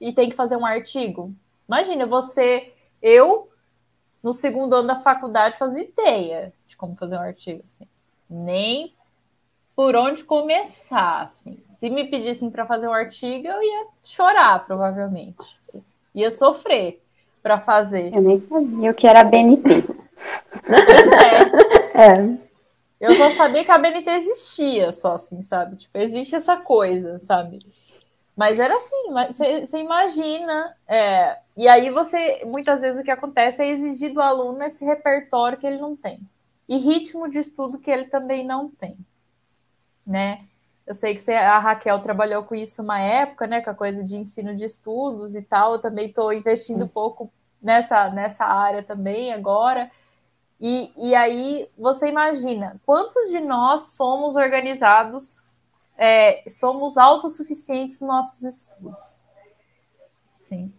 e tem que fazer um artigo. Imagina, você, eu, no segundo ano da faculdade, fazia ideia de como fazer um artigo, assim. Nem por onde começar, assim. Se me pedissem para fazer um artigo, eu ia chorar, provavelmente. Assim. Ia sofrer para fazer. Eu nem sabia o que era BNT. é. é. Eu só sabia que a BNT existia, só assim, sabe? Tipo, existe essa coisa, sabe? Mas era assim, você imagina. É, e aí você, muitas vezes, o que acontece é exigir do aluno esse repertório que ele não tem. E ritmo de estudo que ele também não tem. Né? Eu sei que você, a Raquel trabalhou com isso uma época, né? Com a coisa de ensino de estudos e tal. Eu também estou investindo um pouco nessa, nessa área também agora. E, e aí você imagina quantos de nós somos organizados, é, somos autossuficientes nos nossos estudos. Sim.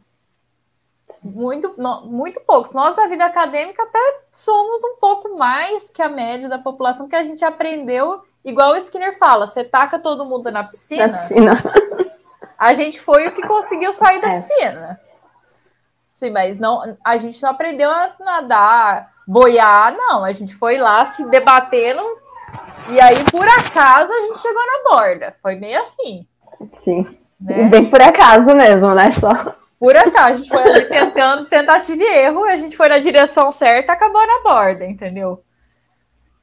Muito, muito poucos. Nós, da vida acadêmica, até somos um pouco mais que a média da população, que a gente aprendeu, igual o Skinner fala: você taca todo mundo na piscina. Na piscina. (laughs) A gente foi o que conseguiu sair da é. piscina. Sim, mas não, a gente não aprendeu a nadar, boiar, não. A gente foi lá se debatendo e aí, por acaso, a gente chegou na borda. Foi meio assim. Sim. Né? Bem por acaso mesmo, né? Só. Por acaso, a gente foi ali tentando, tentativa e erro, a gente foi na direção certa, acabou na borda, entendeu?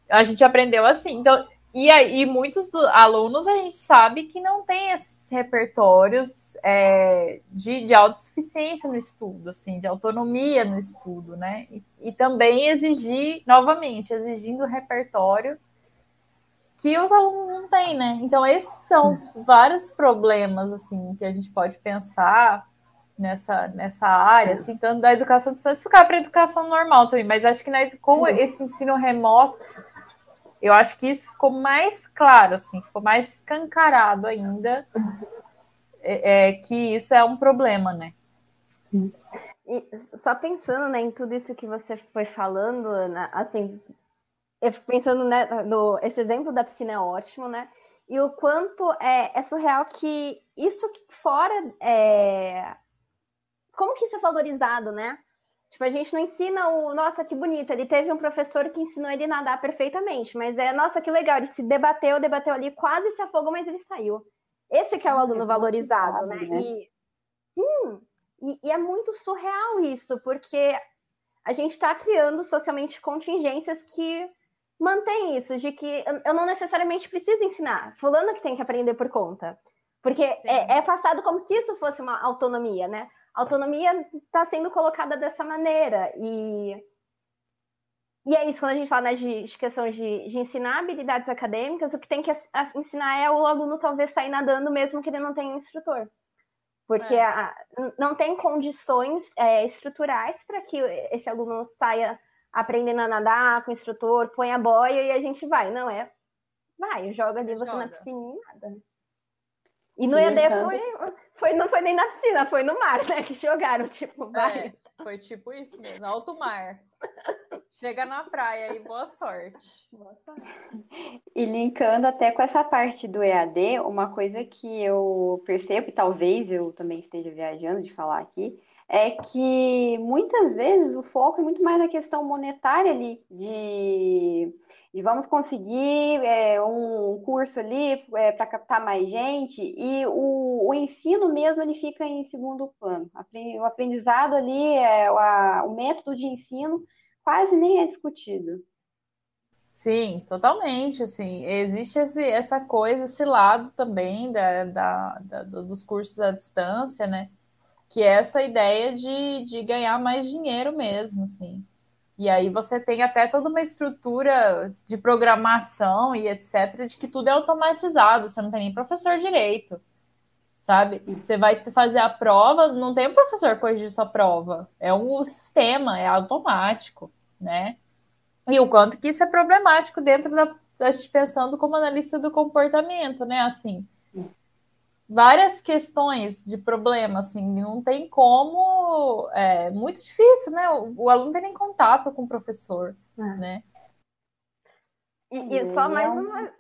A gente aprendeu assim. Então, e aí, muitos alunos a gente sabe que não tem esses repertórios é, de, de autossuficiência no estudo, assim, de autonomia no estudo, né? E, e também exigir, novamente, exigindo repertório que os alunos não têm, né? Então, esses são os vários problemas, assim, que a gente pode pensar nessa, nessa área, assim, tanto da educação distância, ficar para a educação normal também, mas acho que né, com esse ensino remoto eu acho que isso ficou mais claro, assim, ficou mais escancarado ainda é, é que isso é um problema, né? E só pensando né, em tudo isso que você foi falando, né, assim, eu fico pensando né, no esse exemplo da piscina é ótimo, né? E o quanto é, é surreal que isso fora é, como que isso é valorizado, né? Tipo, a gente não ensina o, nossa, que bonito, ele teve um professor que ensinou ele a nadar perfeitamente, mas é, nossa, que legal, ele se debateu, debateu ali, quase se afogou, mas ele saiu. Esse que é o aluno é valorizado, né? né? E, sim, e, e é muito surreal isso, porque a gente está criando socialmente contingências que mantém isso, de que eu não necessariamente preciso ensinar, fulano que tem que aprender por conta. Porque é, é, passado como se isso fosse uma autonomia, né? autonomia está sendo colocada dessa maneira. E, e é isso, quando a gente fala né, de, de, questão de, de, ensinar habilidades acadêmicas, o que tem que ensinar é o aluno talvez sair nadando mesmo que ele não tenha instrutor. Porque é. a, não tem condições é, estruturais para que esse aluno saia aprendendo a nadar com o instrutor, põe a boia e a gente vai. Não é. Vai, joga ali você joga. na piscina e nada. E no EAD foi, foi, não foi nem na piscina, foi no mar, né? Que jogaram, tipo, vai. É, foi tipo isso mesmo, alto mar. Chega na praia e boa sorte. boa sorte. E linkando até com essa parte do EAD, uma coisa que eu percebo, e talvez eu também esteja viajando de falar aqui, é que muitas vezes o foco é muito mais na questão monetária ali, de e vamos conseguir é, um curso ali é, para captar mais gente, e o, o, ensino mesmo ele fica em segundo plano. O aprendizado ali, é, o, o método de ensino quase nem é discutido. Sim, totalmente. Assim, existe esse, essa coisa, esse lado também da, da, da, dos cursos à distância, né? Que é essa ideia de, de ganhar mais dinheiro mesmo, assim. E aí você tem até toda uma estrutura de programação e etc, de que tudo é automatizado, você não tem nem professor direito, sabe? Você vai fazer a prova, não tem um professor corrigir sua prova, é um sistema, é automático, né? E o quanto que isso é problemático dentro da, da gente pensando como analista do comportamento, né? Assim, várias questões de problema, assim, não tem como, é muito difícil, né? O, o aluno tem nem contato com o professor, é. né? E, e só mais uma,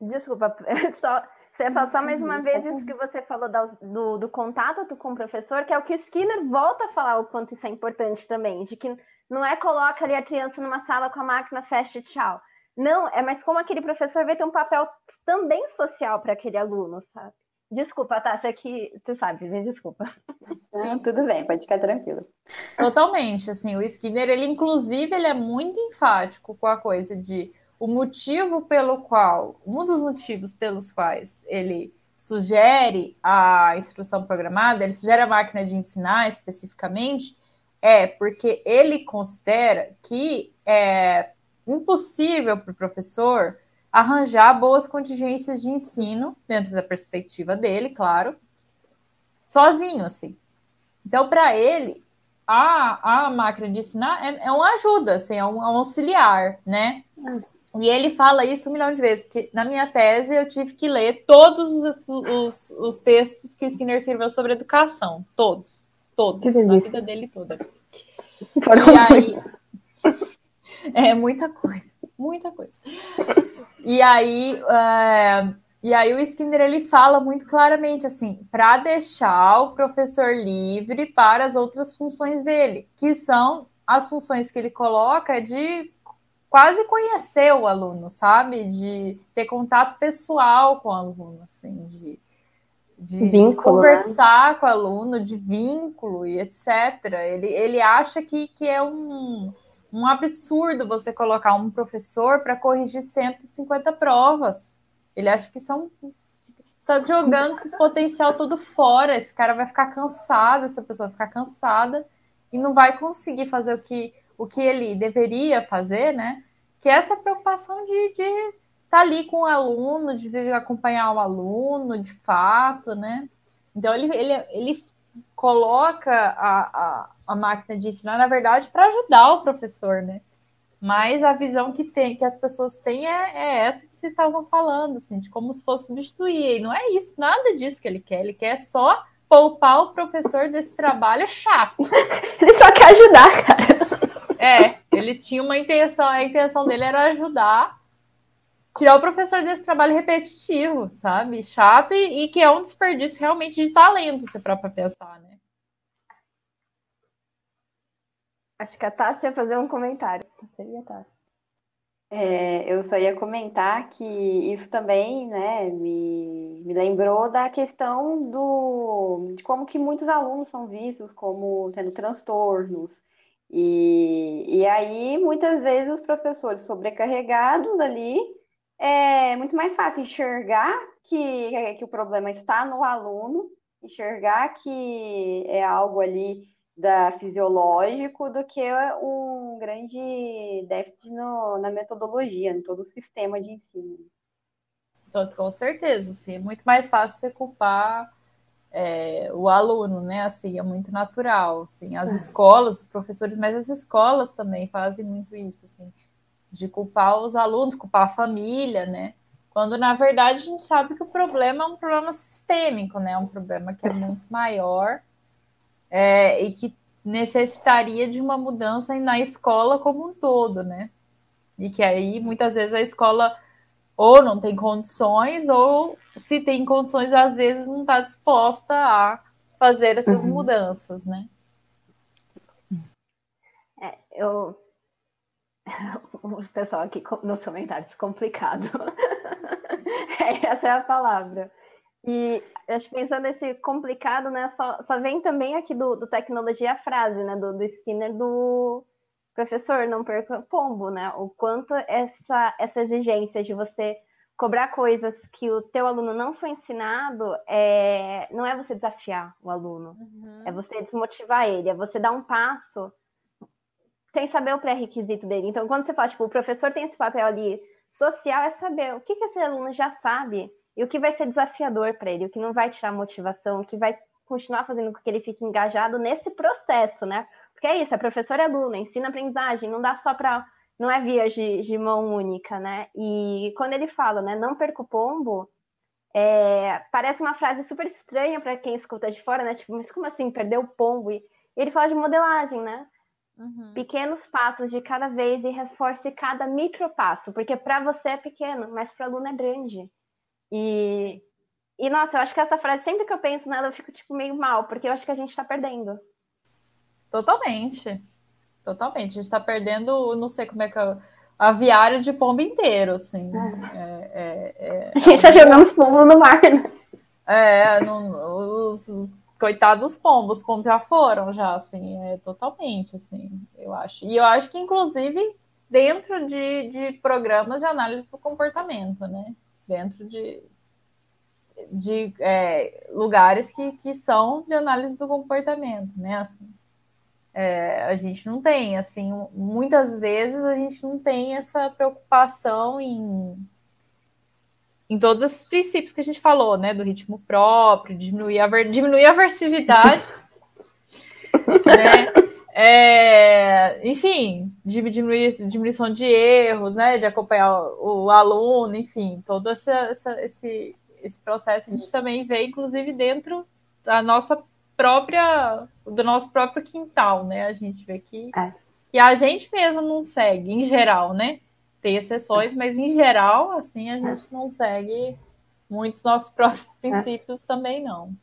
desculpa, (laughs) só você ia passar mais uma vez isso que você falou do, do, contato com o professor, que é o que o Skinner volta a falar o quanto isso é importante também, de que não é coloca ali a criança numa sala com a máquina, fecha e tchau. Não, é mais como aquele professor vai ter um papel também social para aquele aluno, sabe? Desculpa, tá? Você que tu sabe, me desculpa. (laughs) Não, tudo bem, pode ficar tranquilo. Totalmente, assim, o Skinner, ele inclusive, ele é muito enfático com a coisa de o motivo pelo qual, um dos motivos pelos quais ele sugere a instrução programada, ele sugere a máquina de ensinar especificamente, é porque ele considera que é impossível para o professor arranjar boas contingências de ensino, dentro da perspectiva dele, claro, sozinho, assim. Então, para ele, a, a máquina de ensinar é, é uma ajuda, assim, é um, é um auxiliar, né? E ele fala isso um milhão de vezes, porque na minha tese eu tive que ler todos os, os, os textos que Skinner escreveu sobre educação. Todos. Todos. Na vida dele toda. e aí. (laughs) É muita coisa. Muita coisa. E aí. É, e aí o Skinner ele fala muito claramente assim, para deixar o professor livre para as outras funções dele, que são as funções que ele coloca de quase conhecer o aluno, sabe? De ter contato pessoal com o aluno, assim, de, de, vínculo, de conversar né? com o aluno, de vínculo e etc. Ele, ele acha que, que é um, um absurdo você colocar um professor para corrigir 150 provas. Ele acha que são está jogando esse potencial todo fora. Esse cara vai ficar cansado, essa pessoa vai ficar cansada e não vai conseguir fazer o que o que ele deveria fazer, né? Que é essa preocupação de estar tá ali com o aluno, de acompanhar o aluno, de fato, né? Então ele, ele, ele coloca a, a, a máquina de ensinar, na verdade, para ajudar o professor, né? Mas a visão que tem, que as pessoas têm é, é, essa que vocês estavam falando, assim, de como se fosse substituir. E não é isso, nada disso que ele quer. Ele quer só poupar o professor desse trabalho chato. (laughs) ele só quer ajudar, cara. É, ele tinha uma intenção, a intenção dele era ajudar, tirar o professor desse trabalho repetitivo, sabe? Chato e, e que é um desperdício realmente de talento, se para pensar, né? Acho que a Tássia ia fazer um comentário. Seria Tássia. É, eu só ia comentar que isso também né, me, me lembrou da questão do, de como que muitos alunos são vistos como tendo transtornos, e, e aí, muitas vezes, os professores sobrecarregados ali, é muito mais fácil enxergar que, que o problema está no aluno, enxergar que é algo ali da fisiológico do que um grande déficit no, na metodologia, em todo o sistema de ensino. Então, com certeza, sim, é muito mais fácil você culpar é, o aluno, né? Assim, é muito natural, assim. As é. escolas, os professores, mas as escolas também fazem muito isso, assim, de culpar os alunos, culpar a família, né? Quando na verdade a gente sabe que o problema é um problema sistêmico, né? Um problema que é muito maior é, e que necessitaria de uma mudança na escola como um todo, né? E que aí muitas vezes a escola ou não tem condições, ou se tem condições, às vezes não está disposta a fazer essas uhum. mudanças, né? É, eu. (laughs) O pessoal aqui nos comentários, complicado. (laughs) Essa é a palavra. E acho pensando nesse complicado, né? Só, só vem também aqui do, do tecnologia a frase, né? Do, do Skinner do professor, não perca pombo, né? O quanto essa, essa exigência de você cobrar coisas que o teu aluno não foi ensinado é, não é você desafiar o aluno, uhum. é você desmotivar ele, é você dar um passo sem saber o pré-requisito dele. Então, quando você fala, tipo, o professor tem esse papel ali social, é saber o que, que esse aluno já sabe e o que vai ser desafiador para ele, o que não vai tirar motivação, o que vai continuar fazendo com que ele fique engajado nesse processo, né? Porque é isso, é professor e aluno, ensina aprendizagem, não dá só para. Não é via de, de, mão única, né? E quando ele fala, né, não perca o pombo, é, parece uma frase super estranha para quem escuta de fora, né? Tipo, mas como assim, perder o pombo? E ele fala de modelagem, né? Uhum. Pequenos passos de cada vez e reforce cada micro passo, porque para você é pequeno, mas para o aluno é grande. E, e, nossa, eu acho que essa frase, sempre que eu penso nela, eu fico tipo meio mal, porque eu acho que a gente está perdendo. Totalmente. Totalmente. A gente está perdendo, não sei como é que é, aviário de pombo inteiro, assim. É. É, é, é a gente está jogando os pombos no mar, né? É, no, os coitados pombos, os pombos já foram, já, assim, é totalmente, assim, eu acho. E eu acho que, inclusive, dentro de, de programas de análise do comportamento, né? Dentro de, de é, lugares que, que são de análise do comportamento, né? Assim, é, a gente não tem, assim, muitas vezes a gente não tem essa preocupação em, em todos esses princípios que a gente falou, né? Do ritmo próprio, diminuir a, diminuir a (laughs) aversividade, né? É, enfim, diminuir, diminuição de erros, né, de acompanhar o, o aluno, enfim, todo essa, essa, esse, esse processo a gente também vê, inclusive, dentro da nossa própria, do nosso próprio quintal, né, a gente vê que, é. que a gente mesmo não segue, em geral, né, tem exceções, mas em geral, assim, a gente não segue muitos nossos (laughs) próprios princípios também não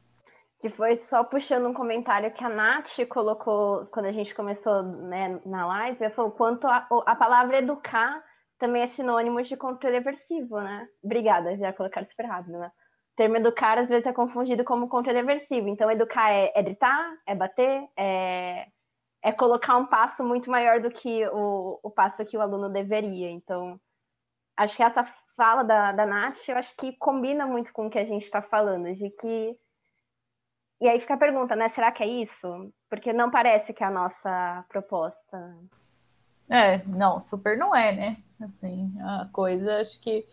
que foi só puxando um comentário que a Nath colocou quando a gente começou né, na live, ela falou quanto a, a palavra educar também é sinônimo de controle aversivo, né? Obrigada, já colocaram super rápido, né? O termo educar às vezes é confundido como controle aversivo. Então, educar é, é gritar, é bater, é, é colocar um passo muito maior do que o, o passo que o aluno deveria. Então, acho que essa fala da, da Nath, eu acho que combina muito com o que a gente está falando, de que e aí fica a pergunta, né? Será que é isso? Porque não parece que é a nossa proposta. É, não, super não é, né? Assim, a coisa, acho que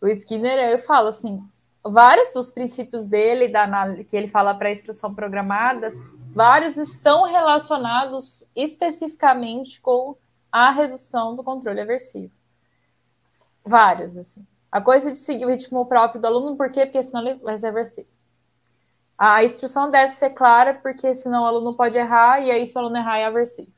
o Skinner, eu falo assim, vários dos princípios dele, da, que ele fala para a instrução programada, vários estão relacionados especificamente com a redução do controle aversivo. Vários, assim. A coisa de seguir o ritmo próprio do aluno, por quê? Porque senão ele vai ser aversivo. A instrução deve ser clara, porque senão o aluno pode errar, e aí, se o aluno errar, é aversivo.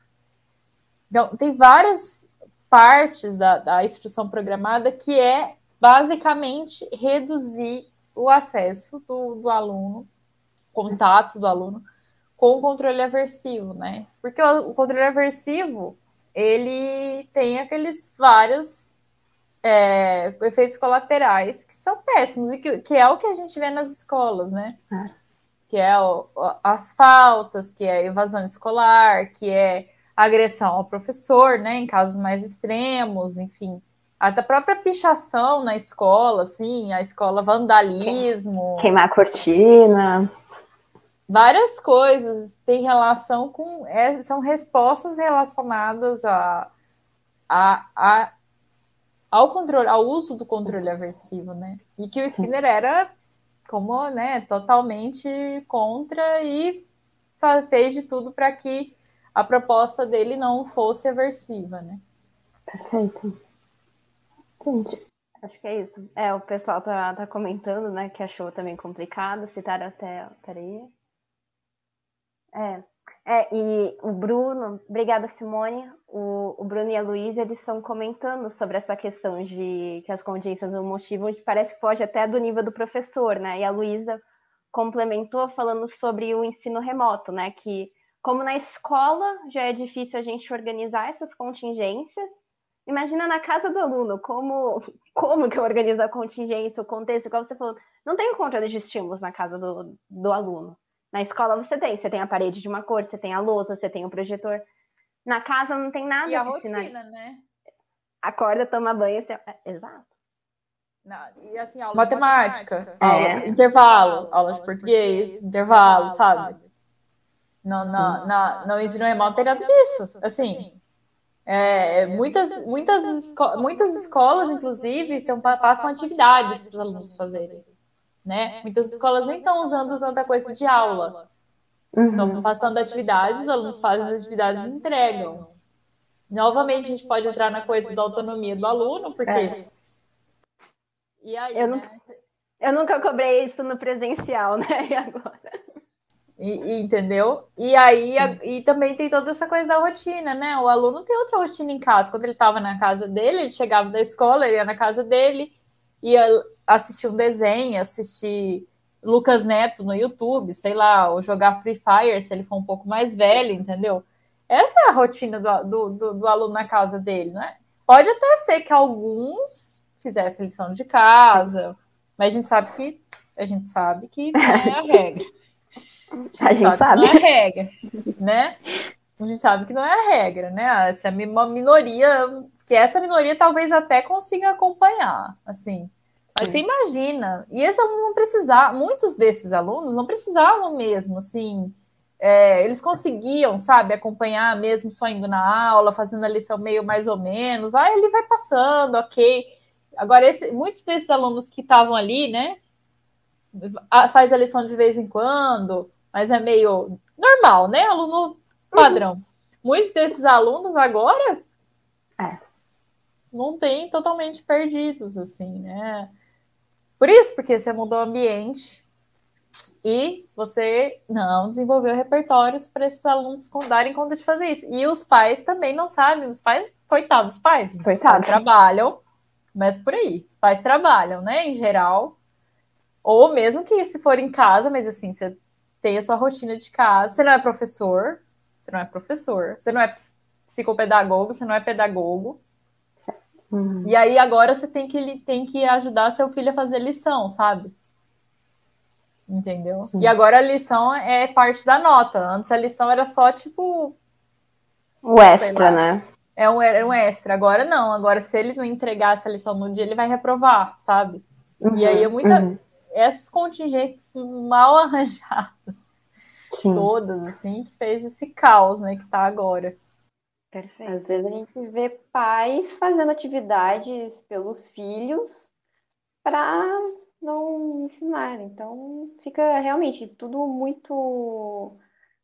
Então, tem várias partes da, da instrução programada que é basicamente reduzir o acesso do, do aluno, contato do aluno com o controle aversivo, né? Porque o, o controle aversivo ele tem aqueles vários é, efeitos colaterais que são péssimos e que, que, é o que a gente vê nas escolas, né? É que é o, as faltas, que é evasão escolar, que é agressão ao professor, né, em casos mais extremos, enfim, até a própria pichação na escola, assim, a escola vandalismo, queimar a cortina, várias coisas têm relação com, é, são respostas relacionadas a, a, a ao controle, ao uso do controle aversivo, né? E que o Skinner era como né, totalmente contra e fez de tudo para que a proposta dele não fosse aversiva, né? Perfeito. Gente, acho que é isso. É, o pessoal tá, tá comentando, né, que achou também complicado, citaram até. Peraí. É, é, e o Bruno, obrigada Simone, o, o Bruno e a Luísa, eles estão comentando sobre essa questão de que as contingências não motivam, que parece que foge até do nível do professor, né? E a Luísa complementou falando sobre o ensino remoto, né? Que como na escola já é difícil a gente organizar essas contingências, imagina na casa do aluno, como, (laughs) como que eu organizo a contingência, o contexto, igual você falou, não tem controle de estímulos na casa do, do aluno. Na escola você tem, você tem a parede de uma cor, você tem a lousa, você tem o projetor. Na casa não tem nada. E a rotina, ensinar. né? Acorda, toma banho, você... É, exato. Não, e assim, aula matemática, matemática. Aula, é. intervalo, aula de português, português intervalo, sabe? sabe? Não, não, não, não ensino remoto tem nada disso. Assim, é, muitas, muitas, esco muitas escolas, inclusive, tem, passam atividades para os alunos fazerem né? Muitas escolas nem estão usando tanta coisa de aula. Uhum. Estão passando atividades, os alunos fazem as atividades e entregam. Novamente, a gente pode entrar na coisa da autonomia do aluno, porque. É. E aí, eu, né? eu nunca cobrei isso no presencial, (laughs) né? E agora? E, e, entendeu? E aí a, e também tem toda essa coisa da rotina, né? O aluno tem outra rotina em casa. Quando ele estava na casa dele, ele chegava da escola, ele ia na casa dele, ia assistir um desenho, assistir Lucas Neto no YouTube, sei lá, ou jogar Free Fire se ele for um pouco mais velho, entendeu? Essa é a rotina do, do, do, do aluno na casa dele, né? Pode até ser que alguns fizessem lição de casa, mas a gente sabe que a gente sabe que não é a regra. (laughs) A gente, a gente sabe, sabe. Que não é a regra, né? A gente sabe que não é a regra, né? Essa é uma minoria, que essa minoria talvez até consiga acompanhar, assim. Mas você imagina, e esses alunos não precisavam, muitos desses alunos não precisavam mesmo, assim, é, eles conseguiam, sabe, acompanhar mesmo só indo na aula, fazendo a lição meio mais ou menos, vai, ele vai passando, ok. Agora, esse, muitos desses alunos que estavam ali, né, faz a lição de vez em quando, mas é meio normal, né, aluno padrão. muitos desses alunos agora é. não tem totalmente perdidos, assim, né? Por isso, porque você mudou o ambiente e você não desenvolveu repertórios para esses alunos darem conta de fazer isso. E os pais também não sabem, os pais, coitados dos pais, coitados. Os pais trabalham, mas por aí, os pais trabalham, né, em geral, ou mesmo que se for em casa, mas assim, você tem a sua rotina de casa, você não é professor, você não é professor, você não é psicopedagogo, você não é pedagogo, Uhum. E aí agora você tem que, tem que ajudar seu filho a fazer lição, sabe? Entendeu? Sim. E agora a lição é parte da nota. Antes a lição era só tipo. O extra, né? É um, era um extra. Agora não. Agora, se ele não entregar essa lição no dia, ele vai reprovar, sabe? Uhum, e aí é muita. Uhum. Essas contingências mal (laughs) arranjadas. Sim. Todas, assim, que fez esse caos, né, que tá agora. Perfeito. Às vezes a gente vê pais fazendo atividades pelos filhos para não ensinar. Então fica realmente tudo muito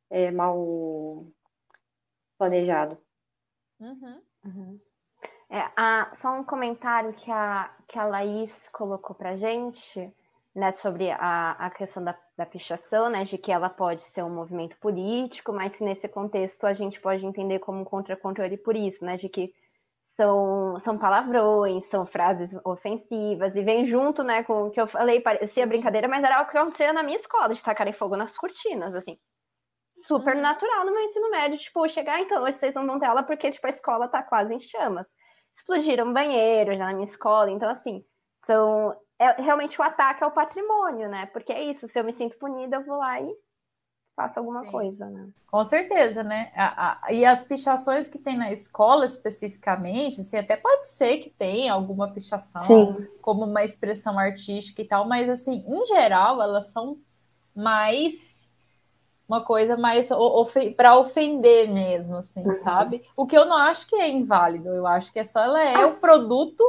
é, mal planejado. Uhum. Uhum. É, a, só um comentário que a, que a Laís colocou para gente né, sobre a, a questão da, da pichação, né, de que ela pode ser um movimento político, mas nesse contexto a gente pode entender como um contra-controle por isso, né, de que são, são palavrões, são frases ofensivas, e vem junto, né, com o que eu falei, parecia brincadeira, mas era o que acontecia na minha escola, de tacarem fogo nas cortinas, assim. Super uhum. natural no meu ensino médio, tipo, chegar, então, hoje vocês não vão ter aula porque, tipo, a escola tá quase em chamas. Explodiram banheiros na minha escola, então, assim, são é realmente o ataque ao patrimônio, né? Porque é isso, se eu me sinto punida, eu vou lá e faço alguma Sim. coisa, né? Com certeza, né? A, a, e as pichações que tem na escola especificamente, assim, até pode ser que tenha alguma pichação Sim. como uma expressão artística e tal, mas assim, em geral, elas são mais uma coisa mais para ofender mesmo, assim, uhum. sabe? O que eu não acho que é inválido, eu acho que é só ela é ah. o produto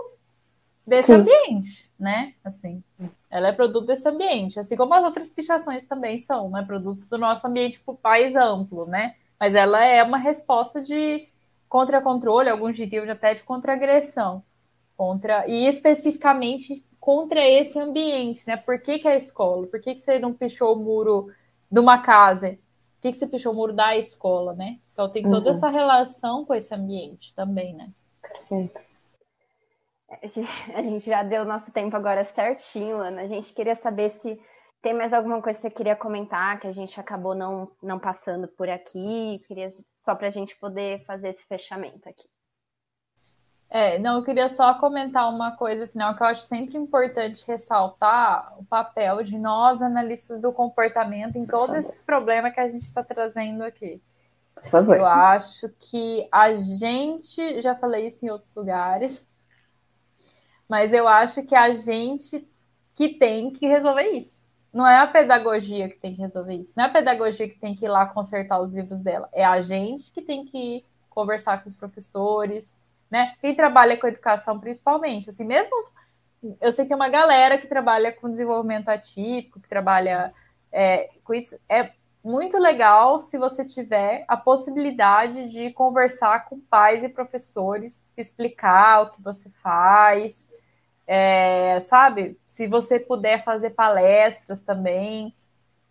desse Sim. ambiente, né? Assim, ela é produto desse ambiente, assim como as outras pichações também são, né? Produtos do nosso ambiente para o país amplo, né? Mas ela é uma resposta de contra-controle, alguns diriam até de contra-agressão, contra e especificamente contra esse ambiente, né? Por que, que é a escola? Por que, que você não pichou o muro de uma casa? Por que, que você pichou o muro da escola, né? Então tem toda uhum. essa relação com esse ambiente também, né? Perfeito. (laughs) A gente já deu nosso tempo agora certinho, Ana. A gente queria saber se tem mais alguma coisa que você queria comentar que a gente acabou não, não passando por aqui. Queria só para a gente poder fazer esse fechamento aqui. É, não, eu queria só comentar uma coisa final que eu acho sempre importante ressaltar o papel de nós, analistas do comportamento, em todo esse problema que a gente está trazendo aqui. Eu acho que a gente, já falei isso em outros lugares, mas eu acho que a gente que tem que resolver isso. Não é a pedagogia que tem que resolver isso. Não é a pedagogia que tem que ir lá consertar os livros dela. É a gente que tem que conversar com os professores, né? Quem trabalha com educação, principalmente. Assim, mesmo eu sei que tem uma galera que trabalha com desenvolvimento atípico, que trabalha é, com isso. É muito legal se você tiver a possibilidade de conversar com pais e professores, explicar o que você faz, é, sabe? Se você puder fazer palestras também.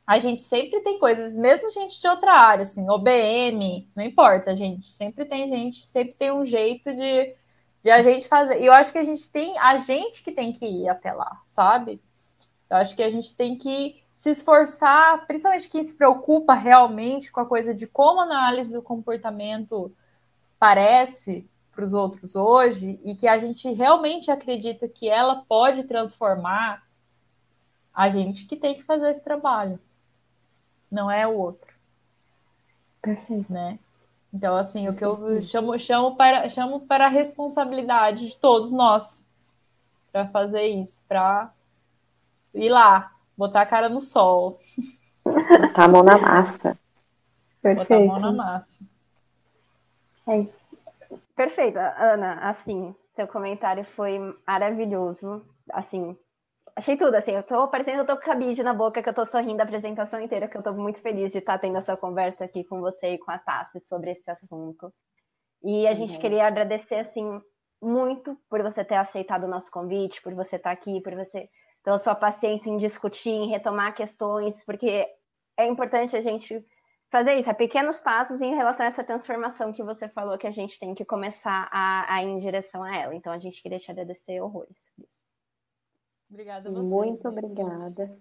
A gente sempre tem coisas, mesmo gente de outra área, assim, OBM, não importa, gente. Sempre tem gente, sempre tem um jeito de, de a gente fazer. E eu acho que a gente tem, a gente que tem que ir até lá, sabe? Eu acho que a gente tem que se esforçar, principalmente quem se preocupa realmente com a coisa de como a análise do comportamento parece, para os outros hoje e que a gente realmente acredita que ela pode transformar, a gente que tem que fazer esse trabalho, não é o outro. Perfeito. Né? Então, assim, o que eu chamo, chamo, para, chamo para a responsabilidade de todos nós para fazer isso, para ir lá, botar a cara no sol. Botar a mão na massa. Perfeito. Botar a mão na massa. É isso. Perfeito, Ana. Assim, seu comentário foi maravilhoso. Assim, achei tudo, assim, eu tô parecendo que eu tô com cabide na boca, que eu tô sorrindo a apresentação inteira, que eu tô muito feliz de estar tendo essa conversa aqui com você e com a Tassi sobre esse assunto. E a uhum. gente queria agradecer, assim, muito por você ter aceitado o nosso convite, por você estar aqui, por você, pela sua paciência em discutir, em retomar questões, porque é importante a gente fazer isso, é pequenos passos em relação a essa transformação que você falou que a gente tem que começar a, a ir em direção a ela. Então a gente queria te agradecer horrores por isso. Obrigada a você. Muito obrigada.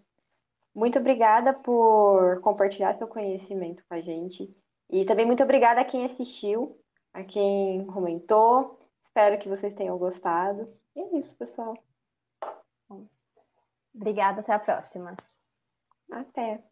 Muito obrigada por compartilhar seu conhecimento com a gente. E também muito obrigada a quem assistiu, a quem comentou. Espero que vocês tenham gostado. E é isso, pessoal. Obrigada, até a próxima. Até.